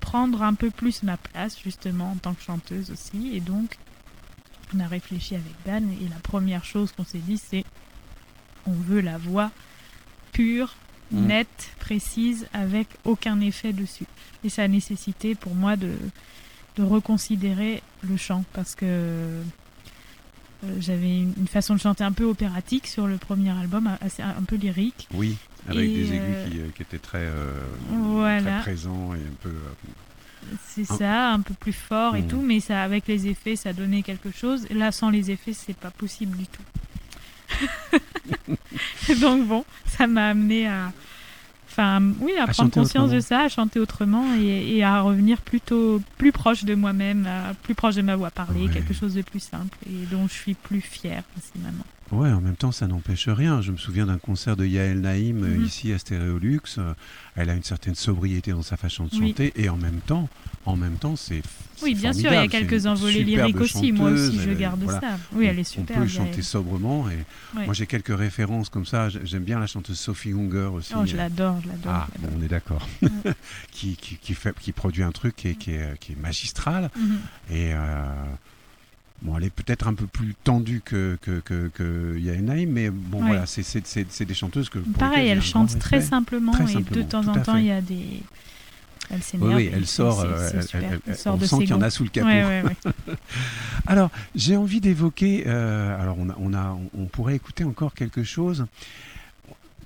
D: prendre un peu plus ma place justement en tant que chanteuse aussi. Et donc on a réfléchi avec Dan et la première chose qu'on s'est dit c'est on veut la voix pure,
C: Mm.
D: nette, précise, avec aucun effet dessus. Et ça a nécessité pour moi de, de reconsidérer le chant parce que euh, j'avais une, une façon de chanter un peu opératique sur le premier album, assez, un peu lyrique.
C: Oui, avec
D: Et,
C: des aigus
D: euh,
C: qui, euh, qui étaient très,
D: Voilà.
C: très présents et un peu.
D: C'est
C: Un-
D: ça, un peu plus fort et
C: Mhm.
D: tout, mais ça, avec les effets, ça donnait quelque chose. Là, sans les effets, c'est pas possible du tout. [LAUGHS] Donc bon, ça m'a amené à, enfin, oui, à,
C: À
D: prendre conscience de ça, à chanter autrement et, et à revenir plutôt plus proche de moi-même, à- plus proche de ma voix parlée,
C: Ouais.
D: quelque chose de plus simple et dont je suis plus fière aussi maintenant.
C: Ouais, en même temps, ça n'empêche rien. Je me souviens d'un concert de Yael Naïm euh,
D: Mhm.
C: ici à Stéréolux. Euh, Elle a une certaine sobriété dans sa façon de
D: Oui.
C: chanter et en même temps, en même temps, c'est.
D: Oui, bien sûr, il y a quelques envolées lyriques aussi. Moi aussi, je garde
C: voilà.
D: ça. Oui, elle est
C: On
D: super.
C: peut
D: Yael.
C: chanter sobrement et moi j'ai quelques références comme ça. J'aime bien la chanteuse Sophie Hunger aussi.
D: Oh, je l'adore, je l'adore.
C: Ah, bon, on est d'accord.
D: Ouais. [LAUGHS]
C: qui, qui, qui fait, qui produit un truc qui est, qui est, qui est magistral.
D: Mhm.
C: Et euh, bon, elle est peut-être un peu plus tendue que, que, que, que mais bon, voilà, c'est- c'est c'est- c'est des chanteuses que. pour
D: Pareil, elle chante très simplement
C: Très
D: et de
C: simplement,
D: temps en temps il y a des. Elle
C: Oui,
D: s'énerve.
C: oui,
D: et
C: elle sort, euh, elle- elle-
D: Elle sort
C: on
D: de
C: sent qu'il y en a sous le capot. [LAUGHS] Alors, j'ai envie d'évoquer. euh, alors, on, a, on, a, on pourrait écouter encore quelque chose.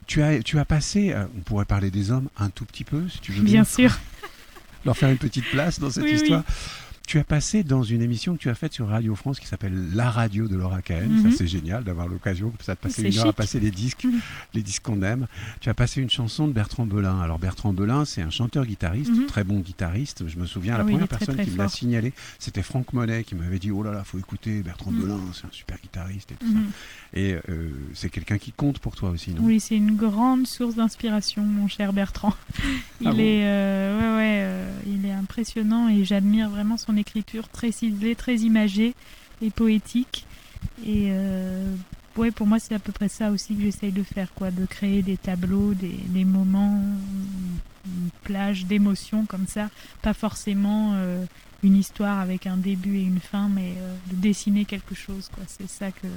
C: Tu as, tu as passé, euh, on pourrait parler des hommes un tout petit peu, si tu veux bien,
D: Bien sûr. [LAUGHS]
C: leur faire une petite place dans cette
D: Oui, oui.
C: histoire. Tu as passé dans une émission que tu as faite sur Radio France qui s'appelle La Radio de Laura Cahen.
D: Mhm.
C: Ça, c'est génial d'avoir l'occasion ça de passer une heure à
D: chic.
C: passer les disques,
D: Mhm.
C: les disques qu'on aime. Tu as passé une chanson de Bertrand Belin. Alors, Bertrand Belin, c'est un chanteur-guitariste,
D: Mhm.
C: très bon guitariste. Je me souviens,
D: Ah
C: la
D: oui, il
C: première
D: très,
C: personne
D: très
C: qui me l'a
D: fort.
C: signalé, c'était Franck Monet qui m'avait dit Oh là là, faut écouter Bertrand. Belin, c'est un super guitariste et tout ça. Et euh, c'est quelqu'un qui compte pour toi aussi, non?
D: Oui, c'est une grande source d'inspiration, mon cher Bertrand. Il
C: Ah bon?
D: est, euh, ouais, ouais, euh, il est impressionnant et j'admire vraiment son écriture très ciselée, très imagée et poétique. Et euh, ouais, pour moi, c'est à peu près ça aussi que j'essaye de faire, quoi, de créer des tableaux, des, moments, une plage d'émotions comme ça, pas forcément euh, une histoire avec un début et une fin, mais euh, de dessiner quelque chose, quoi. C'est ça que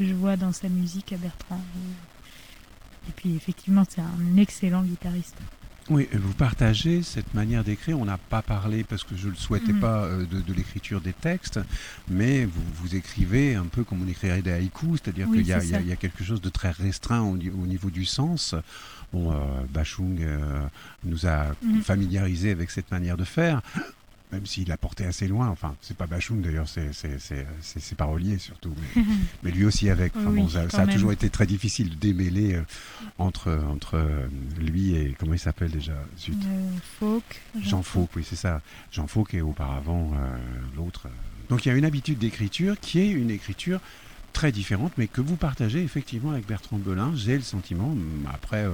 D: je vois dans sa musique à Bertrand. Et puis effectivement, c'est un excellent guitariste.
C: Oui, vous partagez cette manière d'écrire. On n'a pas parlé, parce que je ne le souhaitais
D: Mhm.
C: pas, euh, de, de l'écriture des textes, mais vous, vous écrivez un peu comme on écrirait des haïkus, c'est-à-dire
D: Oui,
C: qu'il y, a- y y quelque chose de très restreint au, ni- au niveau du sens. Bon, euh, Bachung euh, nous a
D: Mhm.
C: familiarisé avec cette manière de faire. Même s'il l'a porté assez loin, enfin, c'est pas Bachung d'ailleurs, c'est ses paroliers surtout, mais, [LAUGHS] mais lui aussi avec. Enfin,
D: Oui,
C: bon, ça, a toujours été très difficile de démêler euh, entre, entre euh, lui et comment il s'appelle déjà Zut.
D: Euh.
C: Jean Fauque, oui, c'est ça. Jean Fauque et auparavant euh, l'autre. Donc il y a une habitude d'écriture qui est une écriture très différente, mais que vous partagez effectivement avec Bertrand Belin. J'ai le sentiment, après,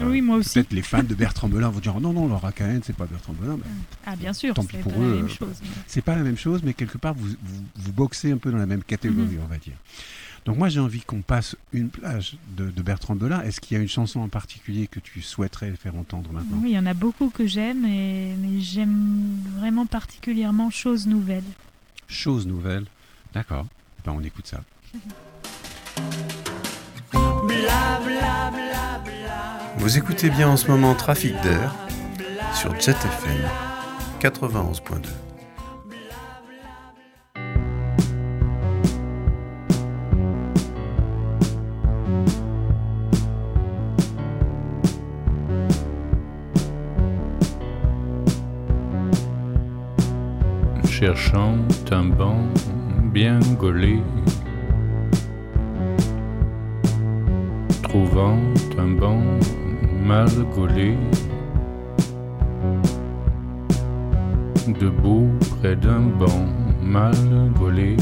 D: Oui, moi aussi.
C: peut-être les fans de Bertrand Belin vont dire oh non, non, Laura Cahen, c'est pas Bertrand Belin. Ben,
D: Ah, bien sûr,
C: Tant
D: c'est
C: pis pour
D: pas
C: eux,
D: la même chose. mais-
C: c'est pas la même chose, mais quelque part, vous, vous, vous boxez un peu dans la même catégorie,
D: Mhm.
C: on va dire. Donc moi, j'ai envie qu'on passe une plage de, de Bertrand Belin. Est-ce qu'il y a une chanson en particulier que tu souhaiterais faire entendre maintenant?
D: Oui, il y en a beaucoup que j'aime, et... mais j'aime vraiment particulièrement Chose Nouvelle.
C: Chose nouvelle. D'accord. Ben, on écoute ça. [LAUGHS]
G: Vous écoutez bien en ce moment Trafic d'air sur Jet FM 91.2.
H: cherchant un banc bien gaulé, trouvant un banc mal gaulé, debout près d'un banc mal gaulé,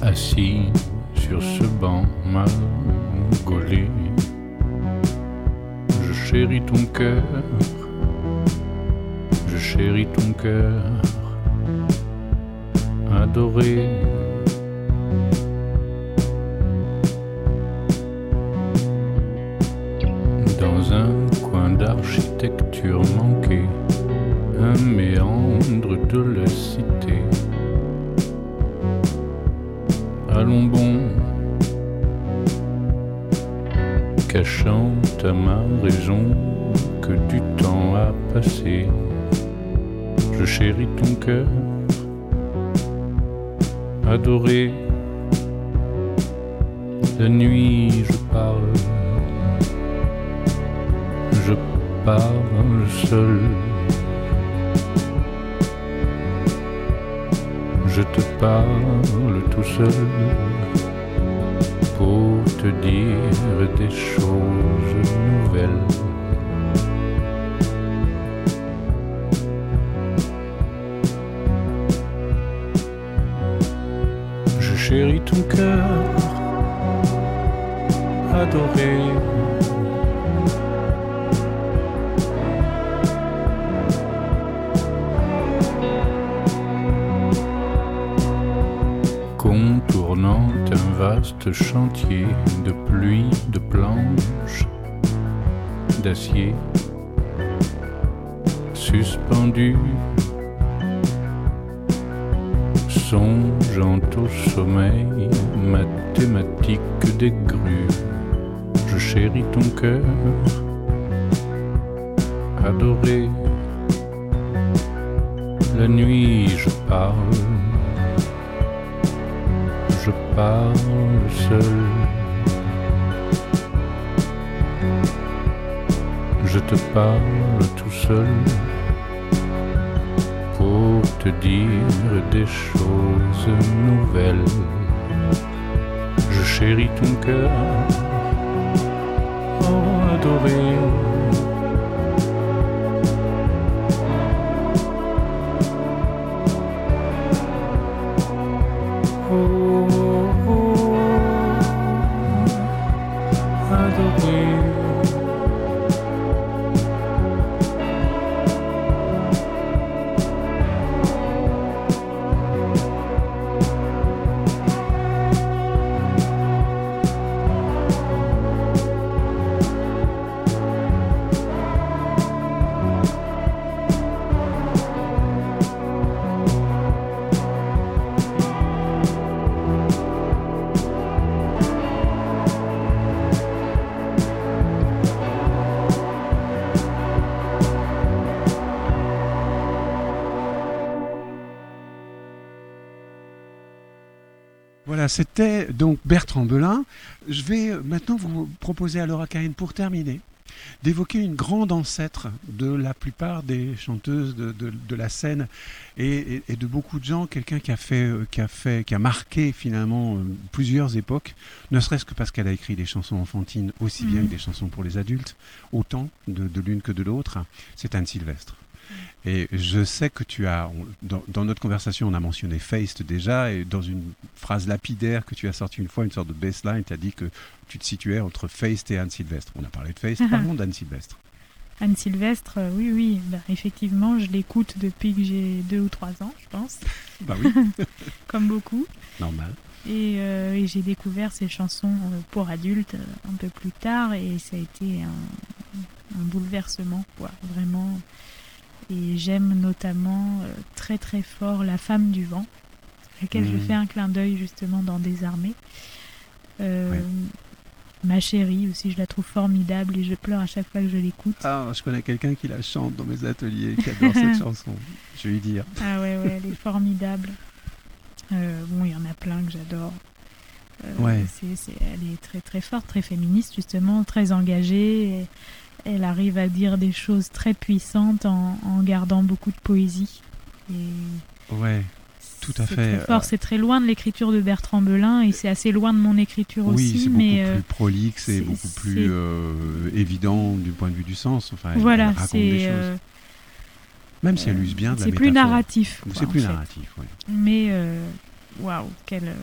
H: assis sur ce banc mal gaulé, je chéris ton cœur, je chéris ton cœur, adoré. Cachant à ma raison que du temps a passé. Je chéris ton cœur, adoré. La nuit, je parle, je parle seul. Je te parle tout seul pour te dire des choses nouvelles. Je chéris ton cœur, adoré. Chantier de pluie, de planches, d'acier, suspendu, songeant au sommeil mathématique des grues. Je chéris ton cœur, adoré. La nuit, je parle je parle seul. Je te parle tout seul pour te dire des choses nouvelles. Je chéris ton cœur,
C: c'était donc Bertrand Belin. Je vais maintenant vous proposer à Laura Cahen, pour terminer, d'évoquer une grande ancêtre de la plupart des chanteuses de, de- de la scène et, et- et de beaucoup de gens, quelqu'un qui a fait, euh, qui a fait, qui a marqué finalement euh, plusieurs époques, ne serait-ce que parce qu'elle a écrit des chansons enfantines aussi bien
D: Mhm.
C: que des chansons pour les adultes, autant de, de l'une que de l'autre. C'est Anne Sylvestre. Et je sais que tu as, on- dans, dans notre conversation, on a mentionné Feist déjà, et dans une phrase lapidaire que tu as sortie une fois, une sorte de baseline, tu as dit que tu te situais entre Feist et Anne Sylvestre. On a parlé de Feist, [LAUGHS] parlons d'Anne Sylvestre.
D: Anne Sylvestre, euh, oui, oui, bah, effectivement, je l'écoute depuis que j'ai deux ou trois ans, je pense,
C: Bah oui, [LAUGHS]
D: comme beaucoup.
C: normal.
D: Et, euh, et j'ai découvert ces chansons euh, pour adultes un peu plus tard et ça a été un, un bouleversement, quoi, vraiment. Et j'aime notamment euh, très très fort La femme du vent, à laquelle je
C: Mhm.
D: fais un clin d'œil justement dans Désarmé. Euh,
C: Ouais.
D: Ma chérie aussi, je la trouve formidable et je pleure à chaque fois que je l'écoute.
C: Ah, je connais quelqu'un qui la chante dans mes ateliers, qui adore cette [LAUGHS] chanson. Je vais lui dire.
D: Ah ouais, ouais, elle est formidable. Euh, bon, il y en a plein que j'adore. Euh,
C: Ouais.
D: c'est- c'est- elle est très très forte, très féministe justement, très engagée. et elle arrive à dire des choses très puissantes en, en gardant beaucoup de poésie. Et
C: Ouais. tout à
D: c'est
C: fait.
D: très fort. C'est très loin de l'écriture de Bertrand Belin et c'est assez loin de mon écriture
C: oui,
D: aussi.
C: c'est beaucoup
D: mais euh,
C: plus prolixe et
D: c'est-
C: beaucoup plus euh, évident du point de vue du sens. Enfin, elle-
D: voilà,
C: elle raconte des
D: c'est
C: choses.
D: euh,
C: Même si elle use bien de la
D: c'est plus narratif.
C: C'est plus
D: fait.
C: narratif, oui.
D: Mais euh, waouh, quelle, euh,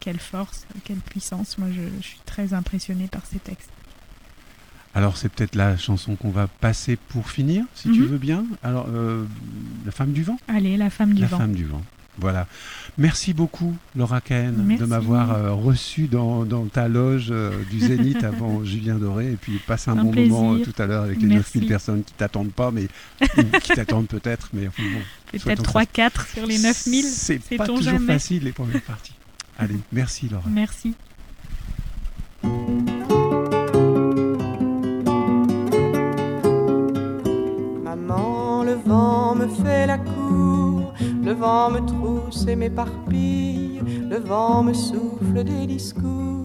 D: quelle force, quelle puissance. Moi, je, je suis très impressionnée par ces textes.
C: Alors c'est peut-être la chanson qu'on va passer pour finir, si tu
D: Mhm.
C: veux bien. Alors, euh, La femme du vent
D: Allez, la femme du
C: La
D: vent.
C: femme du vent. Voilà. Merci beaucoup, Laura Cahen, de m'avoir euh, reçu dans, dans ta loge euh, du Zénith [LAUGHS] avant Julien Doré. Et puis passe un,
D: Un
C: bon moment euh, tout à l'heure avec les
D: Merci.
C: 9000 personnes qui t'attendent pas, mais qui t'attendent peut-être. Mais enfin, bon,
D: Peut-être
C: Souhaitons
D: 3-4 sur les 9000.
C: C'est pas toujours
D: jamais.
C: facile les premières parties. Allez, merci Laura.
D: Merci.
I: Fait la cour, le vent me trousse et m'éparpille, le vent me souffle des discours.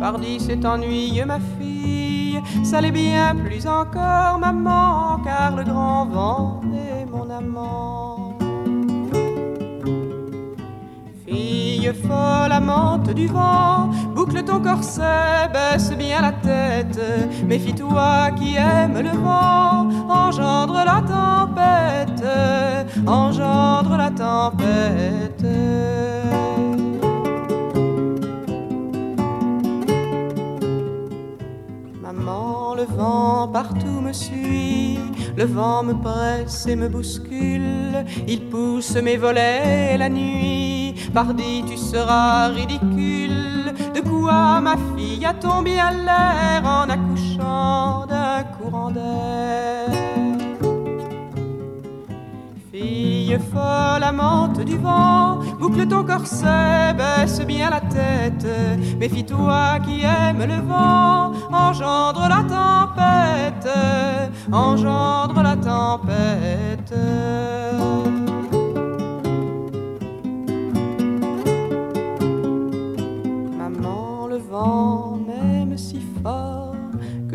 I: Pardi, c'est ennuyeux, ma fille, ça l'est bien plus encore, maman, car le grand vent est mon amant. Fille folle, amante du vent, boucle ton corset, baisse bien la tête. Méfie-toi qui aime le vent, engendre la tempête, engendre la tempête. Maman, le vent partout me suit, le vent me presse et me bouscule, il pousse mes volets la nuit, pardi tu seras ridicule, de quoi ma fille a-t-on bien l'air en accouchant d'un courant d'air Fille folle, amante du vent, boucle ton corset, baisse bien la tête. Méfie-toi qui aime le vent, engendre la tempête, engendre la tempête.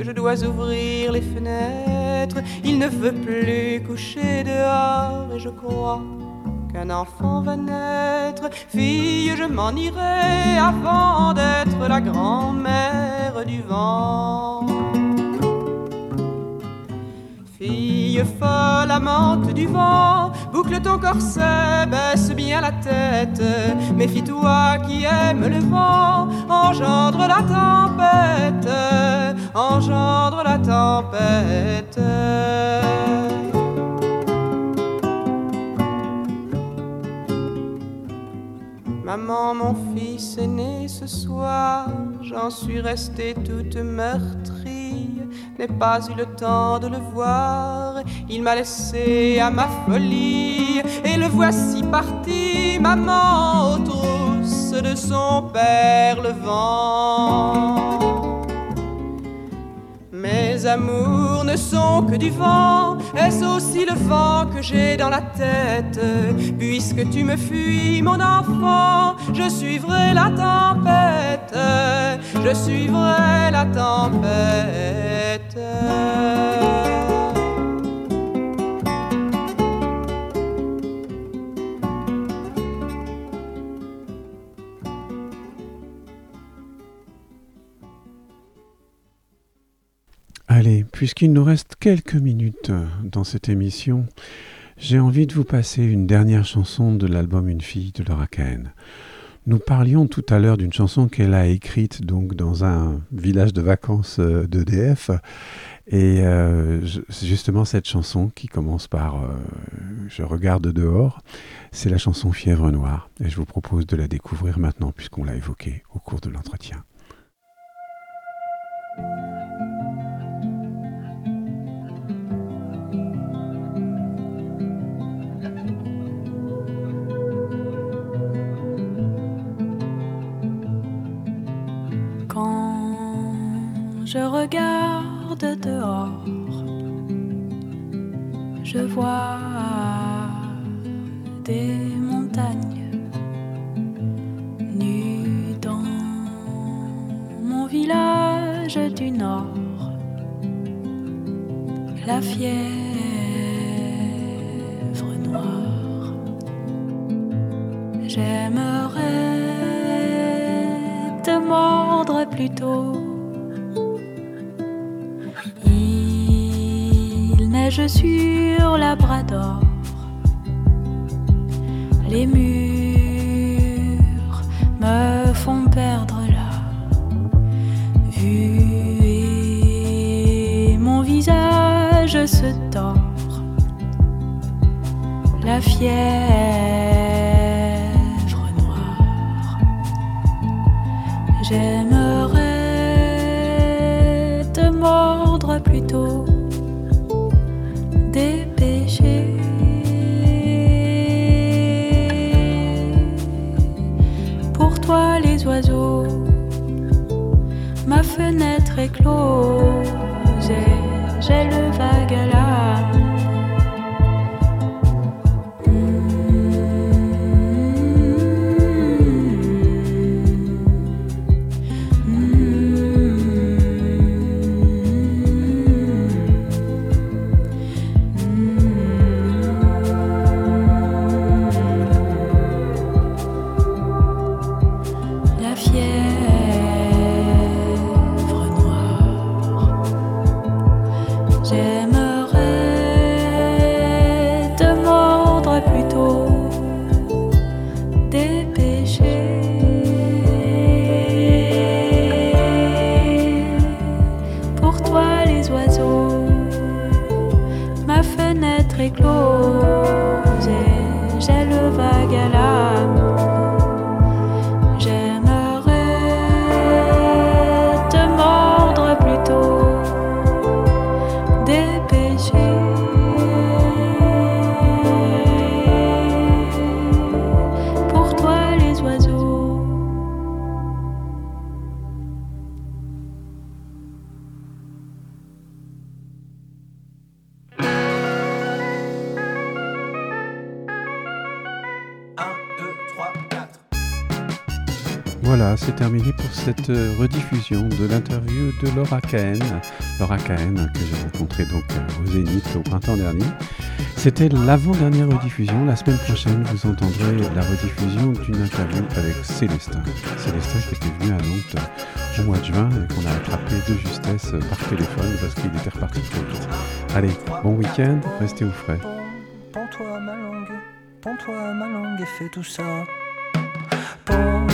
I: Je dois ouvrir les fenêtres. Il ne veut plus coucher dehors et je crois qu'un enfant va naître. Fille, je m'en irai avant d'être la grand-mère du vent. Fille folle, amante du vent, boucle ton corset, baisse bien la tête. Méfie-toi qui aime le vent, engendre la tempête, engendre la tempête. Maman, mon fils est né ce soir, j'en suis restée toute meurtrie, n'ai pas eu le temps de le voir, il m'a laissé à ma folie, et le voici parti, maman, aux trousses de son père le vent. Mes amours ne sont que du vent, est-ce aussi le vent que j'ai dans la tête? Puisque tu me fuis, mon enfant, je suivrai la tempête, je suivrai la tempête.
C: Puisqu'il nous reste quelques minutes dans cette émission, j'ai envie de vous passer une dernière chanson de l'album Une fille de Laura Cahen. Nous parlions tout à l'heure d'une chanson qu'elle a écrite donc dans un village de vacances euh, d'EDF. Et euh, justement cette chanson qui commence par euh, Je regarde dehors, c'est la chanson Fièvre Noire. Et je vous propose de la découvrir maintenant puisqu'on l'a évoquée au cours de l'entretien.
F: de dehors. Je vois des montagnes nues dans mon village du nord. La fièvre noire. J'aimerais te mordre plutôt neige sur Labrador. Les murs me font perdre la vue et mon visage se tord. La fièvre
C: cette euh, rediffusion de l'interview de Laura Cahen. Laura Cahen, que j'ai rencontrée donc euh, au Zénith au printemps dernier. C'était l'avant-dernière rediffusion. La semaine prochaine, vous entendrez la rediffusion d'une interview avec Célestin. Célestin qui était venu à Nantes euh, au mois de juin et qu'on a attrapé de justesse par téléphone parce qu'il était reparti trop vite. Allez, bon week-end, restez au frais.
J: Pends-toi ma langue, pends-toi ma langue et fais tout ça. Pends,